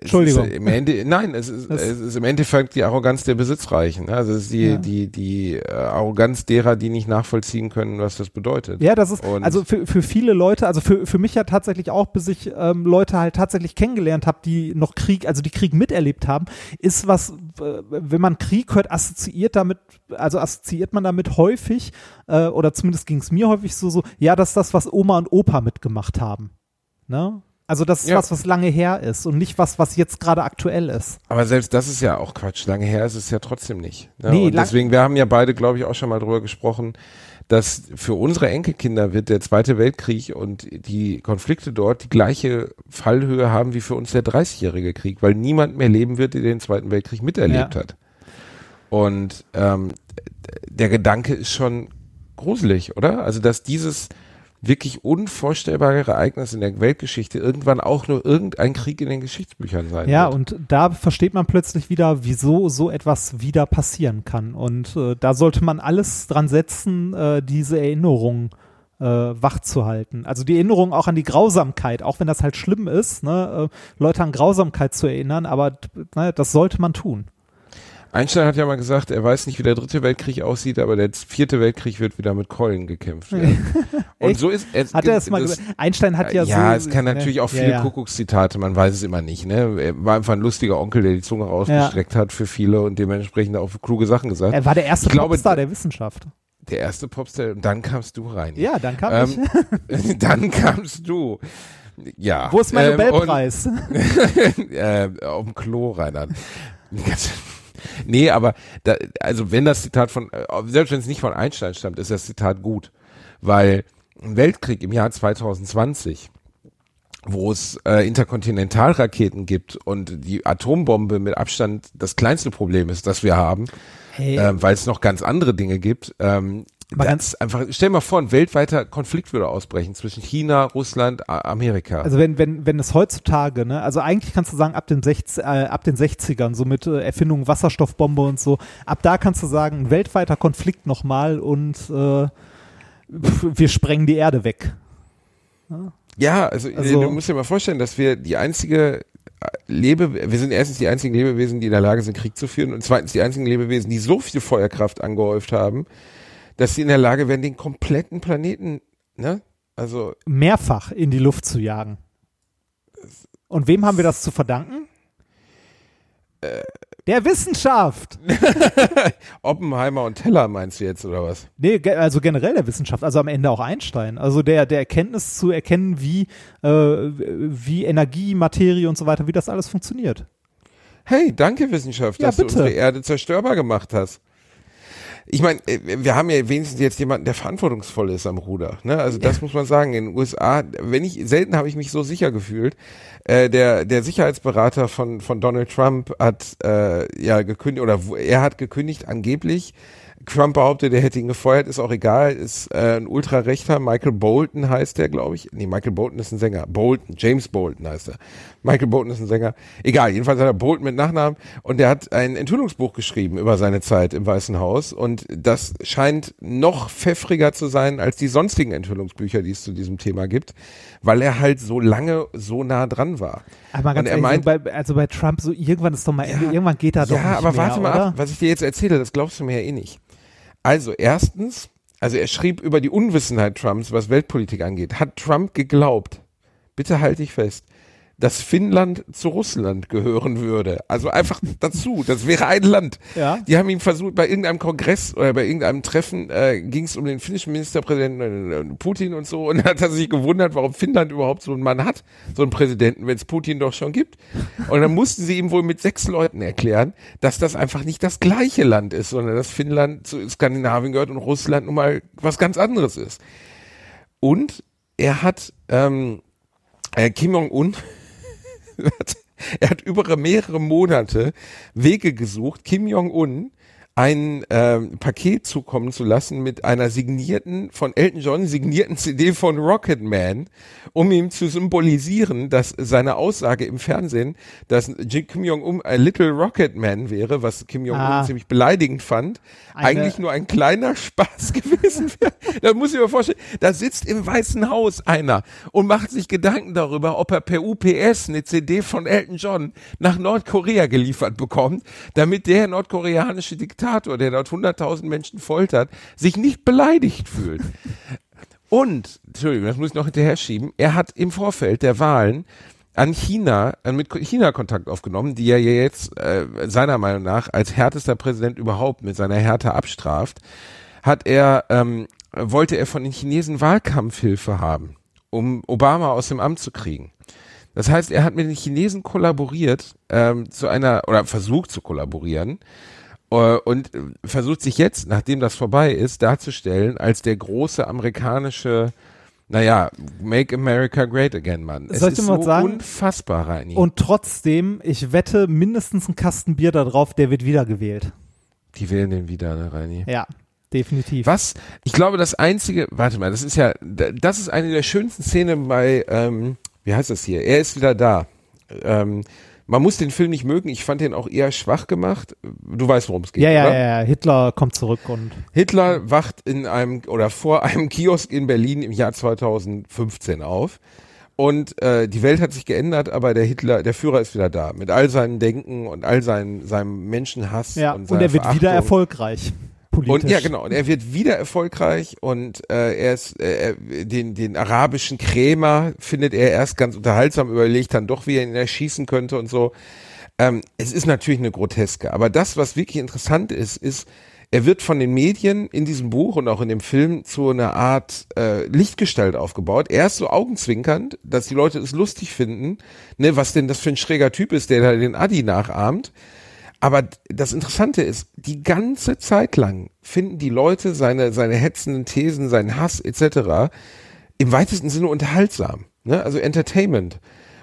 Entschuldigung. Im Ende, nein, es ist, Das- es ist im Endeffekt die Arroganz der Besitzreichen. ne? Also es ist die, Ja. die, die äh, Arroganz derer, die nicht nachvollziehen können, was das bedeutet. Ja, das ist, Und- also für, für viele Leute, also für, für mich ja tatsächlich auch, bis ich ähm, Leute halt tatsächlich kennengelernt habe, die noch Krieg, also die Krieg miterlebt haben, ist was, äh, wenn man Krieg hört, assoziiert damit, also assoziiert man damit häufig, äh, oder zumindest ging es mir häufig so, so, ja, das ist das, was Oma und Opa mitgemacht haben. Ne? Also das ist Ja. was, was lange her ist und nicht was, was jetzt gerade aktuell ist. Aber selbst das ist ja auch Quatsch. Lange her ist es ja trotzdem nicht. Ne? Nee, deswegen, wir haben ja beide, glaube ich, auch schon mal drüber gesprochen, dass für unsere Enkelkinder wird der Zweite Weltkrieg und die Konflikte dort die gleiche Fallhöhe haben wie für uns der 30-jährige Krieg, weil niemand mehr leben wird, der den Zweiten Weltkrieg miterlebt Ja. hat. Und ähm, der Gedanke ist schon gruselig, oder? Also, dass dieses wirklich unvorstellbare Ereignis in der Weltgeschichte irgendwann auch nur irgendein Krieg in den Geschichtsbüchern sein Ja, wird. und da versteht man plötzlich wieder, wieso so etwas wieder passieren kann. Und äh, da sollte man alles dran setzen, äh, diese Erinnerung äh, wach zu halten. Also die Erinnerung auch an die Grausamkeit, auch wenn das halt schlimm ist, ne, äh, Leute an Grausamkeit zu erinnern, aber ne, das sollte man tun. Einstein hat ja mal gesagt, er weiß nicht, wie der dritte Weltkrieg aussieht, aber der vierte Weltkrieg wird wieder mit Keulen gekämpft werden. Und so ist es. Hat er das mal gesagt? Einstein hat ja, ja, so. es kann ne, natürlich auch ja, viele ja. Kuckuckszitate, man weiß es immer nicht. Ne? Er war einfach ein lustiger Onkel, der die Zunge rausgestreckt hat für viele und dementsprechend auch kluge Sachen gesagt. Er war der erste Ich glaube, Popstar der Wissenschaft. Der erste Popstar, und dann kamst du rein. Ja, dann kam ich. Ähm, [laughs] dann kamst du. Ja. Wo ist mein ähm, Nobelpreis? Und, [laughs] äh, auf dem Klo, Reinhard. [laughs] Nee, aber da, also wenn das Zitat von, äh, selbst wenn es nicht von Einstein stammt, ist das Zitat gut, weil ein Weltkrieg im Jahr 2020, wo es äh, Interkontinentalraketen gibt und die Atombombe mit Abstand das kleinste Problem ist, das wir haben, Hey. ähm, weil es noch ganz andere Dinge gibt, ähm, Das ganz- einfach, stell dir mal vor, ein weltweiter Konflikt würde ausbrechen zwischen China, Russland, Amerika. Also wenn, wenn, wenn es heutzutage, ne, also eigentlich kannst du sagen, ab den, 60, äh, ab den 60ern, so mit äh, Erfindung Wasserstoffbombe und so, ab da kannst du sagen, ein weltweiter Konflikt nochmal und äh, wir sprengen die Erde weg. Ja, also, Also- du musst dir mal vorstellen, dass wir die einzige äh, Lebe, wir sind erstens die einzigen Lebewesen, die in der Lage sind, Krieg zu führen und zweitens die einzigen Lebewesen, die so viel Feuerkraft angehäuft haben, dass sie in der Lage wären, den kompletten Planeten, ne? Also, Mehrfach in die Luft zu jagen. Und wem haben wir das zu verdanken? Der Wissenschaft. [laughs] Oppenheimer und Teller meinst du jetzt, oder was? Nee, also generell der Wissenschaft, also am Ende auch Einstein. Also der, der Erkenntnis zu erkennen, wie, äh, wie Energie, Materie und so weiter, wie das alles funktioniert. Hey, danke Wissenschaft, Ja, dass du bitte. unsere Erde zerstörbar gemacht hast. Ich meine, äh, wir haben ja wenigstens jetzt jemanden, der verantwortungsvoll ist am Ruder. Ne? Also das muss man sagen. In den USA, wenn ich selten habe ich mich so sicher gefühlt. Äh, der der Sicherheitsberater von von Donald Trump hat äh, ja gekündigt oder er hat gekündigt angeblich. Trump behauptet, er hätte ihn gefeuert, ist auch egal, ist äh, ein Ultrarechter, Michael Bolton heißt der, glaube ich. Nee, Michael Bolton ist ein Sänger. Bolton, James Bolton heißt er. Michael Bolton ist ein Sänger. Egal, jedenfalls hat er Bolton mit Nachnamen und der hat ein Enthüllungsbuch geschrieben über seine Zeit im Weißen Haus und das scheint noch pfeffriger zu sein als die sonstigen Enthüllungsbücher, die es zu diesem Thema gibt, weil er halt so lange so nah dran war. Aber ganz ehrlich, meint- bei, also bei Trump, so irgendwann ist doch mal Ende, irgendwann geht er doch Ja, nicht aber mehr, warte mal oder? ab, was ich dir jetzt erzähle, das glaubst du mir ja eh nicht. Also erstens, also er schrieb über die Unwissenheit Trumps, was Weltpolitik angeht. Hat Trump geglaubt, bitte halte ich fest, dass Finnland zu Russland gehören würde. Also einfach dazu, das wäre ein Land. Ja. Die haben ihn versucht, bei irgendeinem Kongress oder bei irgendeinem Treffen äh, ging es um den finnischen Ministerpräsidenten äh, Putin und so und dann hat er sich gewundert, warum Finnland überhaupt so einen Mann hat, so einen Präsidenten, wenn es Putin doch schon gibt. Und dann mussten sie ihm wohl mit sechs Leuten erklären, dass das einfach nicht das gleiche Land ist, sondern dass Finnland zu Skandinavien gehört und Russland nun mal was ganz anderes ist. Und er hat ähm, äh, Kim Jong-un [laughs] er hat über mehrere Monate Wege gesucht, Kim Jong-un ein ähm, Paket zukommen zu lassen mit einer signierten, von Elton John signierten CD von Rocket Man, um ihm zu symbolisieren, dass seine Aussage im Fernsehen, dass Kim Jong-un ein Little Rocket Man wäre, was Kim Jong-un Ah. ziemlich beleidigend fand, Eine- eigentlich nur ein kleiner Spaß [laughs] gewesen wäre. Da muss ich mir vorstellen, da sitzt im Weißen Haus einer und macht sich Gedanken darüber, ob er per UPS eine CD von Elton John nach Nordkorea geliefert bekommt, damit der nordkoreanische Diktator, der dort 100.000 Menschen foltert, sich nicht beleidigt fühlt. Und, Entschuldigung, das muss ich noch hinterher schieben, er hat im Vorfeld der Wahlen an China, mit China Kontakt aufgenommen, die er ja jetzt äh, seiner Meinung nach als härtester Präsident überhaupt mit seiner Härte abstraft, hat er, ähm, wollte er von den Chinesen Wahlkampfhilfe haben, um Obama aus dem Amt zu kriegen. Das heißt, er hat mit den Chinesen kollaboriert, ähm, zu einer, oder versucht zu kollaborieren, und äh, versucht sich jetzt, nachdem das vorbei ist, darzustellen als der große amerikanische, naja, Make America Great Again, Mann. Es Soll ich ist mal so sagen? unfassbar, Reini. Und trotzdem, ich wette mindestens ein Kasten Bier da drauf, der wird wiedergewählt. Die wählen den wieder, ne, Reini. Ja, definitiv. Was? Ich glaube, das einzige, warte mal, das ist ja, das ist eine der schönsten Szenen bei, ähm, wie heißt das hier? Er ist wieder da. Ähm, man muss den Film nicht mögen. Ich fand den auch eher schwach gemacht. Du weißt, worum es geht, Ja, ja, oder? ja, ja, Hitler kommt zurück und Hitler wacht in einem oder vor einem Kiosk in Berlin im Jahr 2015 auf. Und äh, die Welt hat sich geändert, aber der Hitler, der Führer ist wieder da. Mit all seinem Denken und all seinen, seinem Menschenhass ja, und und, er wird wieder Verachtung. erfolgreich. Politisch. Und ja, genau. Und er wird wieder erfolgreich und äh, er ist äh, den den arabischen Krämer findet er erst ganz unterhaltsam, überlegt dann doch, wie er ihn erschießen könnte und so. Ähm, es ist natürlich eine Groteske, aber das, was wirklich interessant ist, ist, er wird von den Medien in diesem Buch und auch in dem Film zu einer Art äh, Lichtgestalt aufgebaut. Er ist so augenzwinkernd, dass die Leute es lustig finden, ne, was denn das für ein schräger Typ ist, der da den Adi nachahmt. Aber das Interessante ist, die ganze Zeit lang finden die Leute seine, seine hetzenden Thesen, seinen Hass etc. im weitesten Sinne unterhaltsam. Ne? Also Entertainment.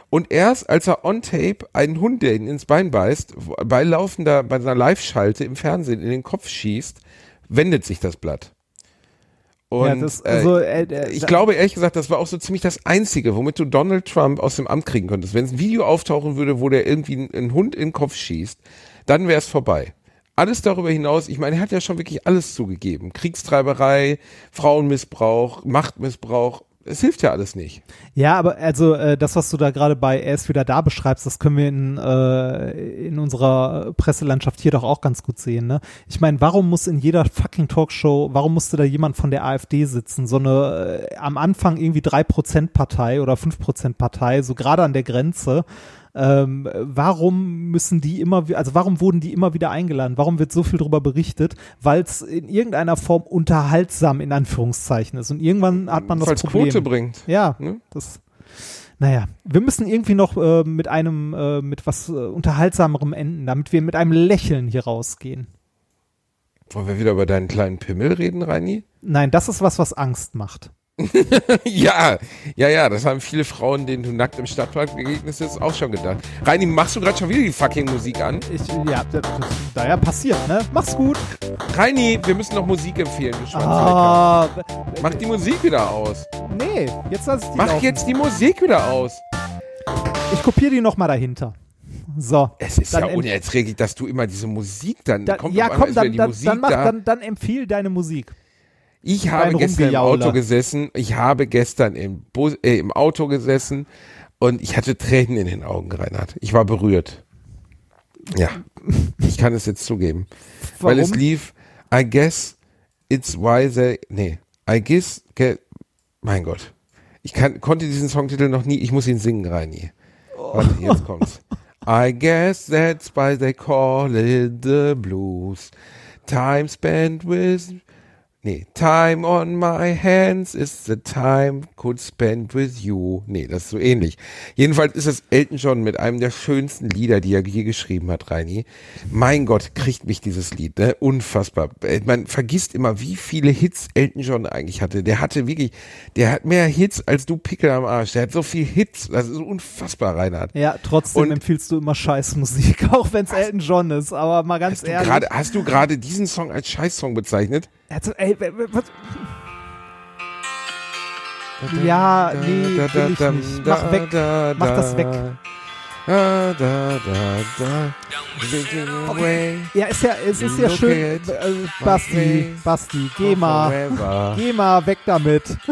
Und erst als er on tape einen Hund, der ihn ins Bein beißt, bei laufender, bei seiner Live-Schalte im Fernsehen in den Kopf schießt, wendet sich das Blatt. Und ja, das, also, äh, äh, ich glaube ehrlich gesagt, das war auch so ziemlich das Einzige, womit du Donald Trump aus dem Amt kriegen könntest. Wenn ein Video auftauchen würde, wo der irgendwie einen Hund in den Kopf schießt, dann wäre es vorbei. Alles darüber hinaus, ich meine, er hat ja schon wirklich alles zugegeben. Kriegstreiberei, Frauenmissbrauch, Machtmissbrauch. Es hilft ja alles nicht. Ja, aber also äh, das, was du da gerade bei Er ist wieder da beschreibst, das können wir in, äh, in unserer Presselandschaft hier doch auch ganz gut sehen. Ne? Ich meine, warum muss in jeder fucking Talkshow, warum musste da jemand von der AfD sitzen? So eine äh, am Anfang irgendwie 3% Partei oder 5% Partei, so gerade an der Grenze. Ähm, warum müssen die immer, also warum wurden die immer wieder eingeladen? Warum wird so viel darüber berichtet? Weil es in irgendeiner Form unterhaltsam in Anführungszeichen ist. Und irgendwann hat man das Falls Problem. Quote bringt. Ja, Ne? das. Naja, wir müssen irgendwie noch äh, mit einem, äh, mit was äh, unterhaltsamerem enden, damit wir mit einem Lächeln hier rausgehen. Wollen wir wieder über deinen kleinen Pimmel reden, Reini? Nein, das ist was, was Angst macht. [laughs] ja, ja, ja, das haben viele Frauen, denen du nackt im Stadtpark begegnest, jetzt auch schon gedacht. Reini, machst du gerade schon wieder die fucking Musik an? Ich, ja, das, da ja passiert, ne? Mach's gut. Reini, wir müssen noch Musik empfehlen, du. Ah, Mach die Musik wieder aus. nee, jetzt lass ich die Mach laufen. jetzt die Musik wieder aus. Ich kopiere die nochmal dahinter. So. Es ist ja unerträglich, dass du immer diese Musik dann Da, kommt. ja, komm, dann, die dann, Musik dann, mach, da. dann, dann empfiehl deine Musik. Ich habe gestern im. Auto gesessen. Ich habe gestern im, Bus, äh, im Auto gesessen und ich hatte Tränen in den Augen, Reinhard. Ich war berührt. Ja, ich kann es jetzt zugeben. [laughs] Weil es Warum? lief, I guess it's why they, nee, I guess, ge, mein Gott. Ich kann, konnte diesen Songtitel noch nie, ich muss ihn singen, Reini. Warte, jetzt kommt's. [laughs] I guess that's why they call it the blues. Time spent with, nee, time on my hands is the time could spend with you. Nee, das ist so ähnlich. Jedenfalls ist es Elton John mit einem der schönsten Lieder, die er je geschrieben hat, Reini. Mein Gott, kriegt mich dieses Lied, ne? Unfassbar. Äh, Man vergisst immer, wie viele Hits Elton John eigentlich hatte. Der hatte wirklich, der hat mehr Hits als du Pickel am Arsch. Der hat so viel Hits. Das ist unfassbar, Reinhard. Ja, trotzdem Und- empfiehlst du immer Scheißmusik, [laughs] auch wenn es Elton John ist. Aber mal ganz ehrlich. gerade, hast du gerade diesen Song als Scheißsong bezeichnet? Also, ey, was? Ja, nee, will ich nicht. Mach weg. Mach das weg. Da, da, da, away Ja, ist ja, es ist ja schön. Äh, Basti, Basti, geh mal. Geh mal weg damit. [laughs]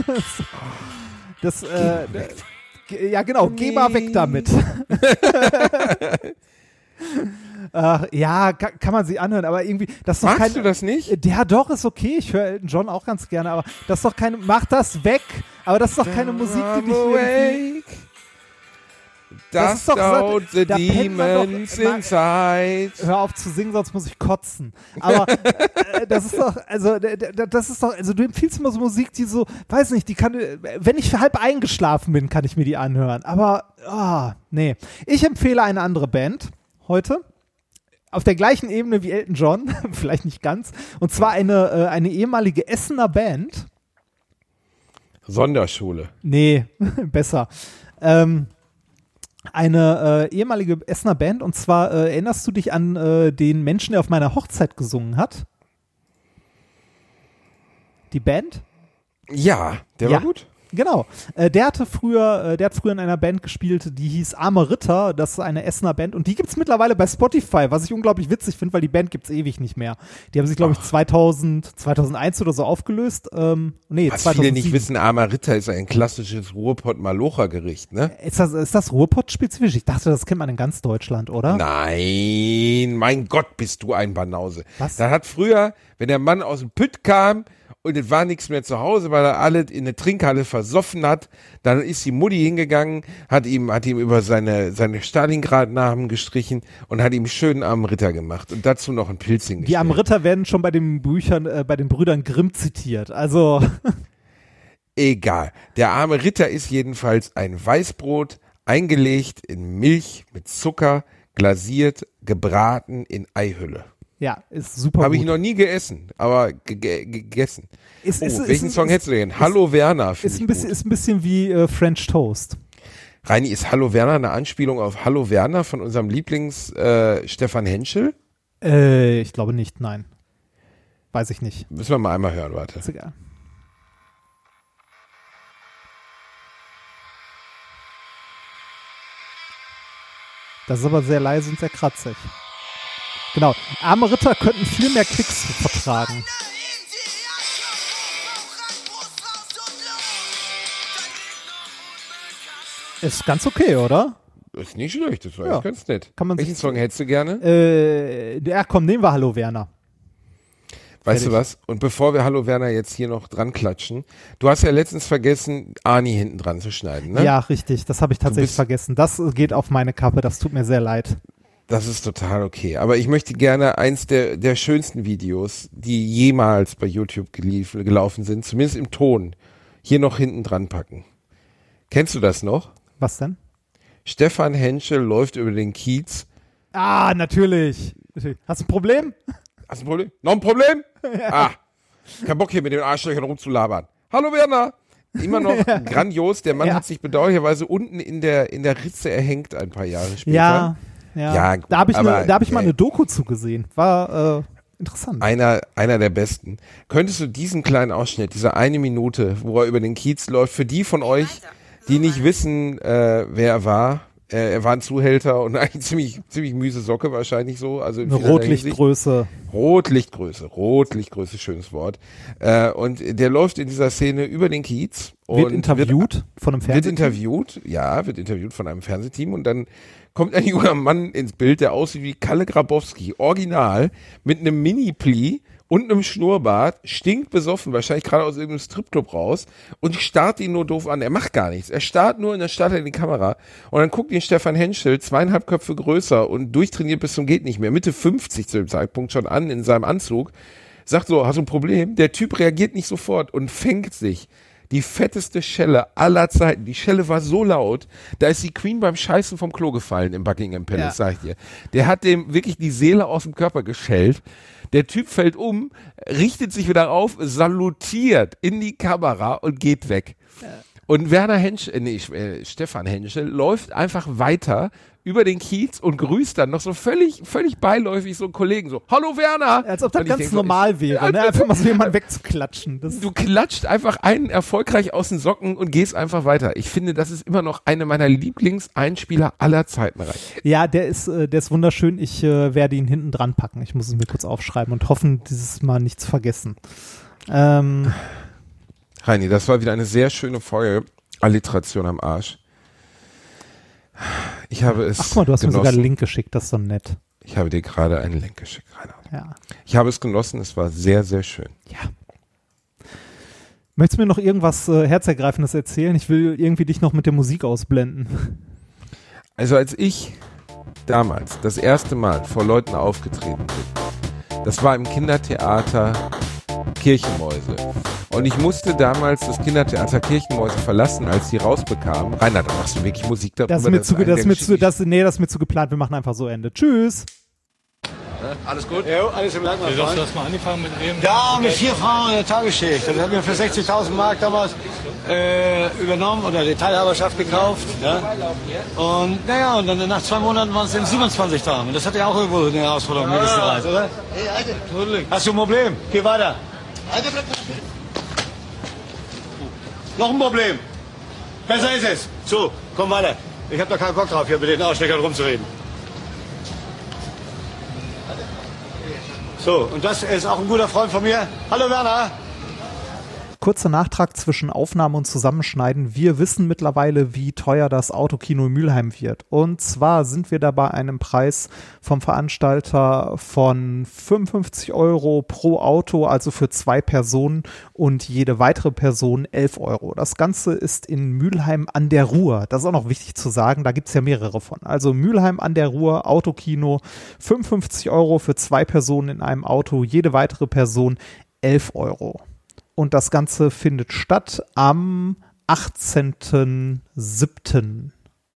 Das, äh, ja genau, geh mal weg damit. [laughs] Ach, ja, kann, kann man sie anhören, aber irgendwie, das ist doch Magst kein, du das nicht? Ja, doch, ist okay. Ich höre Elton John auch ganz gerne, aber das ist doch keine, mach das weg. Aber das ist doch keine Musik, die dich irgendwie. Das ist doch so- the da doch demons immer- inside. hör auf zu singen, sonst muss ich kotzen. Aber [laughs] äh, das ist doch, also das ist doch, also du empfiehlst immer so Musik, die so, weiß nicht, die kann, wenn ich halb eingeschlafen bin, kann ich mir die anhören. Aber, ah, nee. Ich empfehle eine andere Band heute. Auf der gleichen Ebene wie Elton John, [laughs] vielleicht nicht ganz. Und zwar eine, äh, eine ehemalige Essener Band. Sonderschule. Nee, [laughs] besser. Ähm, eine äh, ehemalige Essener Band und zwar äh, erinnerst du dich an äh, den Menschen, der auf meiner Hochzeit gesungen hat? Die Band? Ja, der Ja. war gut. Genau. Äh, der hatte früher, äh, der hat früher in einer Band gespielt, die hieß Arme Ritter. Das ist eine Essener Band und die gibt's mittlerweile bei Spotify, was ich unglaublich witzig finde, weil die Band gibt's ewig nicht mehr. Die haben sich, glaube ich, 2000, 2001 oder so aufgelöst. Ähm, nee, Was 2007. viele nicht wissen, Armer Ritter ist ein klassisches Ruhrpott-Malocher-Gericht, ne? Ist das, ist das Ruhrpott-spezifisch? Ich dachte, das kennt man in ganz Deutschland, oder? Nein, mein Gott, bist du ein Banause. Was? Da hat früher, wenn der Mann aus dem Pütt kam und es war nichts mehr zu Hause, weil er alle in der Trinkhalle versoffen hat, dann ist die Mutti hingegangen, hat ihm, hat ihm über seine, seine Stalingrad-Namen gestrichen und hat ihm schön am Ritter gemacht und dazu noch ein Pilzing Die am gestellt. Ritter werden schon bei den Büchern, äh, bei den Brüdern Grimm zitiert. Also, [laughs] Egal. Der arme Ritter ist jedenfalls ein Weißbrot, eingelegt in Milch mit Zucker, glasiert, gebraten in Eihülle. Ja, ist super. Habe ich noch nie gegessen, aber gegessen. Ist, oh, ist, welchen ist, Song hättest du denn? Hallo Werner. Ist ein, bisschen, ist ein bisschen wie äh, French Toast. Reini, ist Hallo Werner eine Anspielung auf Hallo Werner von unserem Lieblings äh, Stefan Henschel? Äh, ich glaube nicht, nein. Weiß ich nicht. Müssen wir mal einmal hören, warte. Ist egal. Das ist aber sehr leise und sehr kratzig. Genau. Arme Ritter könnten viel mehr Klicks vertragen. Ist ganz okay, oder? Ist nicht schlecht, das war Ja. ganz nett. Kann man Welchen Song hättest du gerne? Äh, ja, komm, nehmen wir Hallo Werner. Weißt du fertig. was? Und bevor wir Hallo Werner jetzt hier noch dran klatschen, du hast ja letztens vergessen, Ani hinten dran zu schneiden, ne? Ja, richtig. Das habe ich tatsächlich vergessen. Das geht auf meine Kappe. Das tut mir sehr leid. Das ist total okay. Aber ich möchte gerne eins der, der schönsten Videos, die jemals bei YouTube gelief, gelaufen sind, zumindest im Ton, hier noch hinten dran packen. Kennst du das noch? Was denn? Stefan Henschel läuft über den Kiez. Ah, natürlich. Hast du ein Problem? Hast du ein Problem? Noch ein Problem? [laughs] Ah, kein Bock hier mit den Arschlöchern rumzulabern. Hallo Werner! Immer noch [laughs] grandios. Der Mann Ja. hat sich bedauerlicherweise unten in der, in der Ritze erhängt ein paar Jahre später. Ja. Ja, Ja, da habe ich, aber, ne, da hab ich mal äh, eine Doku zugesehen. War äh, interessant. Einer, einer der besten. Könntest du diesen kleinen Ausschnitt, diese eine Minute, wo er über den Kiez läuft, für die von euch, die nicht wissen, äh, wer er war, äh, er war ein Zuhälter und [laughs] eigentlich ziemlich, ziemlich miese Socke wahrscheinlich so. Also in eine. Rotlichtgröße. Rotlichtgröße, Rotlichtgröße, schönes Wort. Äh, und der läuft in dieser Szene über den Kiez und Wird interviewt von einem Wird, wird interviewt, ja, wird interviewt von einem Fernsehteam und dann kommt ein junger Mann ins Bild, der aussieht wie Kalle Grabowski, original, mit einem Mini-Pli und einem Schnurrbart, stinkt besoffen, wahrscheinlich gerade aus irgendeinem Stripclub raus und starrt ihn nur doof an. Er macht gar nichts. Er starrt nur und dann starrt er in die Kamera und dann guckt ihn Stefan Henschel, zweieinhalb Köpfe größer und durchtrainiert bis zum geht nicht mehr, Mitte 50 zu dem Zeitpunkt schon an in seinem Anzug, sagt so, hast du ein Problem? Der Typ reagiert nicht sofort und fängt sich die fetteste Schelle aller Zeiten. Die Schelle war so laut, da ist die Queen beim Scheißen vom Klo gefallen im Buckingham Palace, Ja. sag ich dir. Der hat dem wirklich die Seele aus dem Körper geschellt. Der Typ fällt um, richtet sich wieder auf, salutiert in die Kamera und geht weg. Und Werner Hensch, äh, nee, äh, Stefan Henschel läuft einfach weiter über den Kiez und grüßt dann noch so völlig, völlig beiläufig so einen Kollegen so, Hallo Werner! Als ob das ganz denk so, normal wäre, ne? Einfach mal so jemanden [laughs] wegzuklatschen. Das, Du klatscht einfach einen erfolgreich aus den Socken und gehst einfach weiter. Ich finde, das ist immer noch eine meiner Lieblingseinspieler aller Zeiten. Ja, der ist, äh, der ist wunderschön. Ich äh, werde ihn hinten dran packen. Ich muss es mir kurz aufschreiben und hoffen, dieses Mal nichts vergessen. Ähm, Heini, das war wieder eine sehr schöne Folge. Alliteration am Arsch. Ich habe es ach guck mal, du hast mir sogar genossen. einen Link geschickt. Das ist so nett. Ich habe dir gerade einen Link geschickt, Reinhard. Ja. Ich habe es genossen, es war sehr, sehr schön. Ja. Möchtest du mir noch irgendwas äh, Herzergreifendes erzählen? Ich will irgendwie dich noch mit der Musik ausblenden. Also als ich damals das erste Mal vor Leuten aufgetreten bin, das war im Kindertheater Kirchenmäuse. Und ich musste damals das Kindertheater Kirchenmäuse verlassen, als die rausbekamen. Rainer, da machst du wirklich Musik darüber. Das ist mir zu, das der ist mir zu, das, nee, das ist mir zu geplant. Wir machen einfach so Ende. Tschüss. Alles gut? Ja, alles im Land, mein Du hast das mal angefangen mit dem? Ja, mit vier Frauen in der Tagesschicht. Das haben wir für 60.000 Mark damals äh, übernommen oder die Teilhaberschaft gekauft. Ja? Und naja, und dann nach zwei Monaten waren es eben 27 Tagen. Und das hat ja auch irgendwo eine Herausforderung mit dieser Reise, oder? Hast du ein Problem? Geh weiter. Noch ein Problem. Besser ist es. So, komm weiter. Ich habe da keinen Bock drauf, hier mit den Aussteckern rumzureden. So, und das ist auch ein guter Freund von mir. Hallo Werner. Kurzer Nachtrag zwischen Aufnahme und Zusammenschneiden. Wir wissen mittlerweile, wie teuer das Autokino Mülheim wird. Und zwar sind wir da bei einem Preis vom Veranstalter von 55 Euro pro Auto, also für zwei Personen und jede weitere Person 11 Euro. Das Ganze ist in Mülheim an der Ruhr. Das ist auch noch wichtig zu sagen, da gibt es ja mehrere von. Also Mülheim an der Ruhr, Autokino, 55 Euro für zwei Personen in einem Auto, jede weitere Person 11 Euro. Und das Ganze findet statt am 18.07.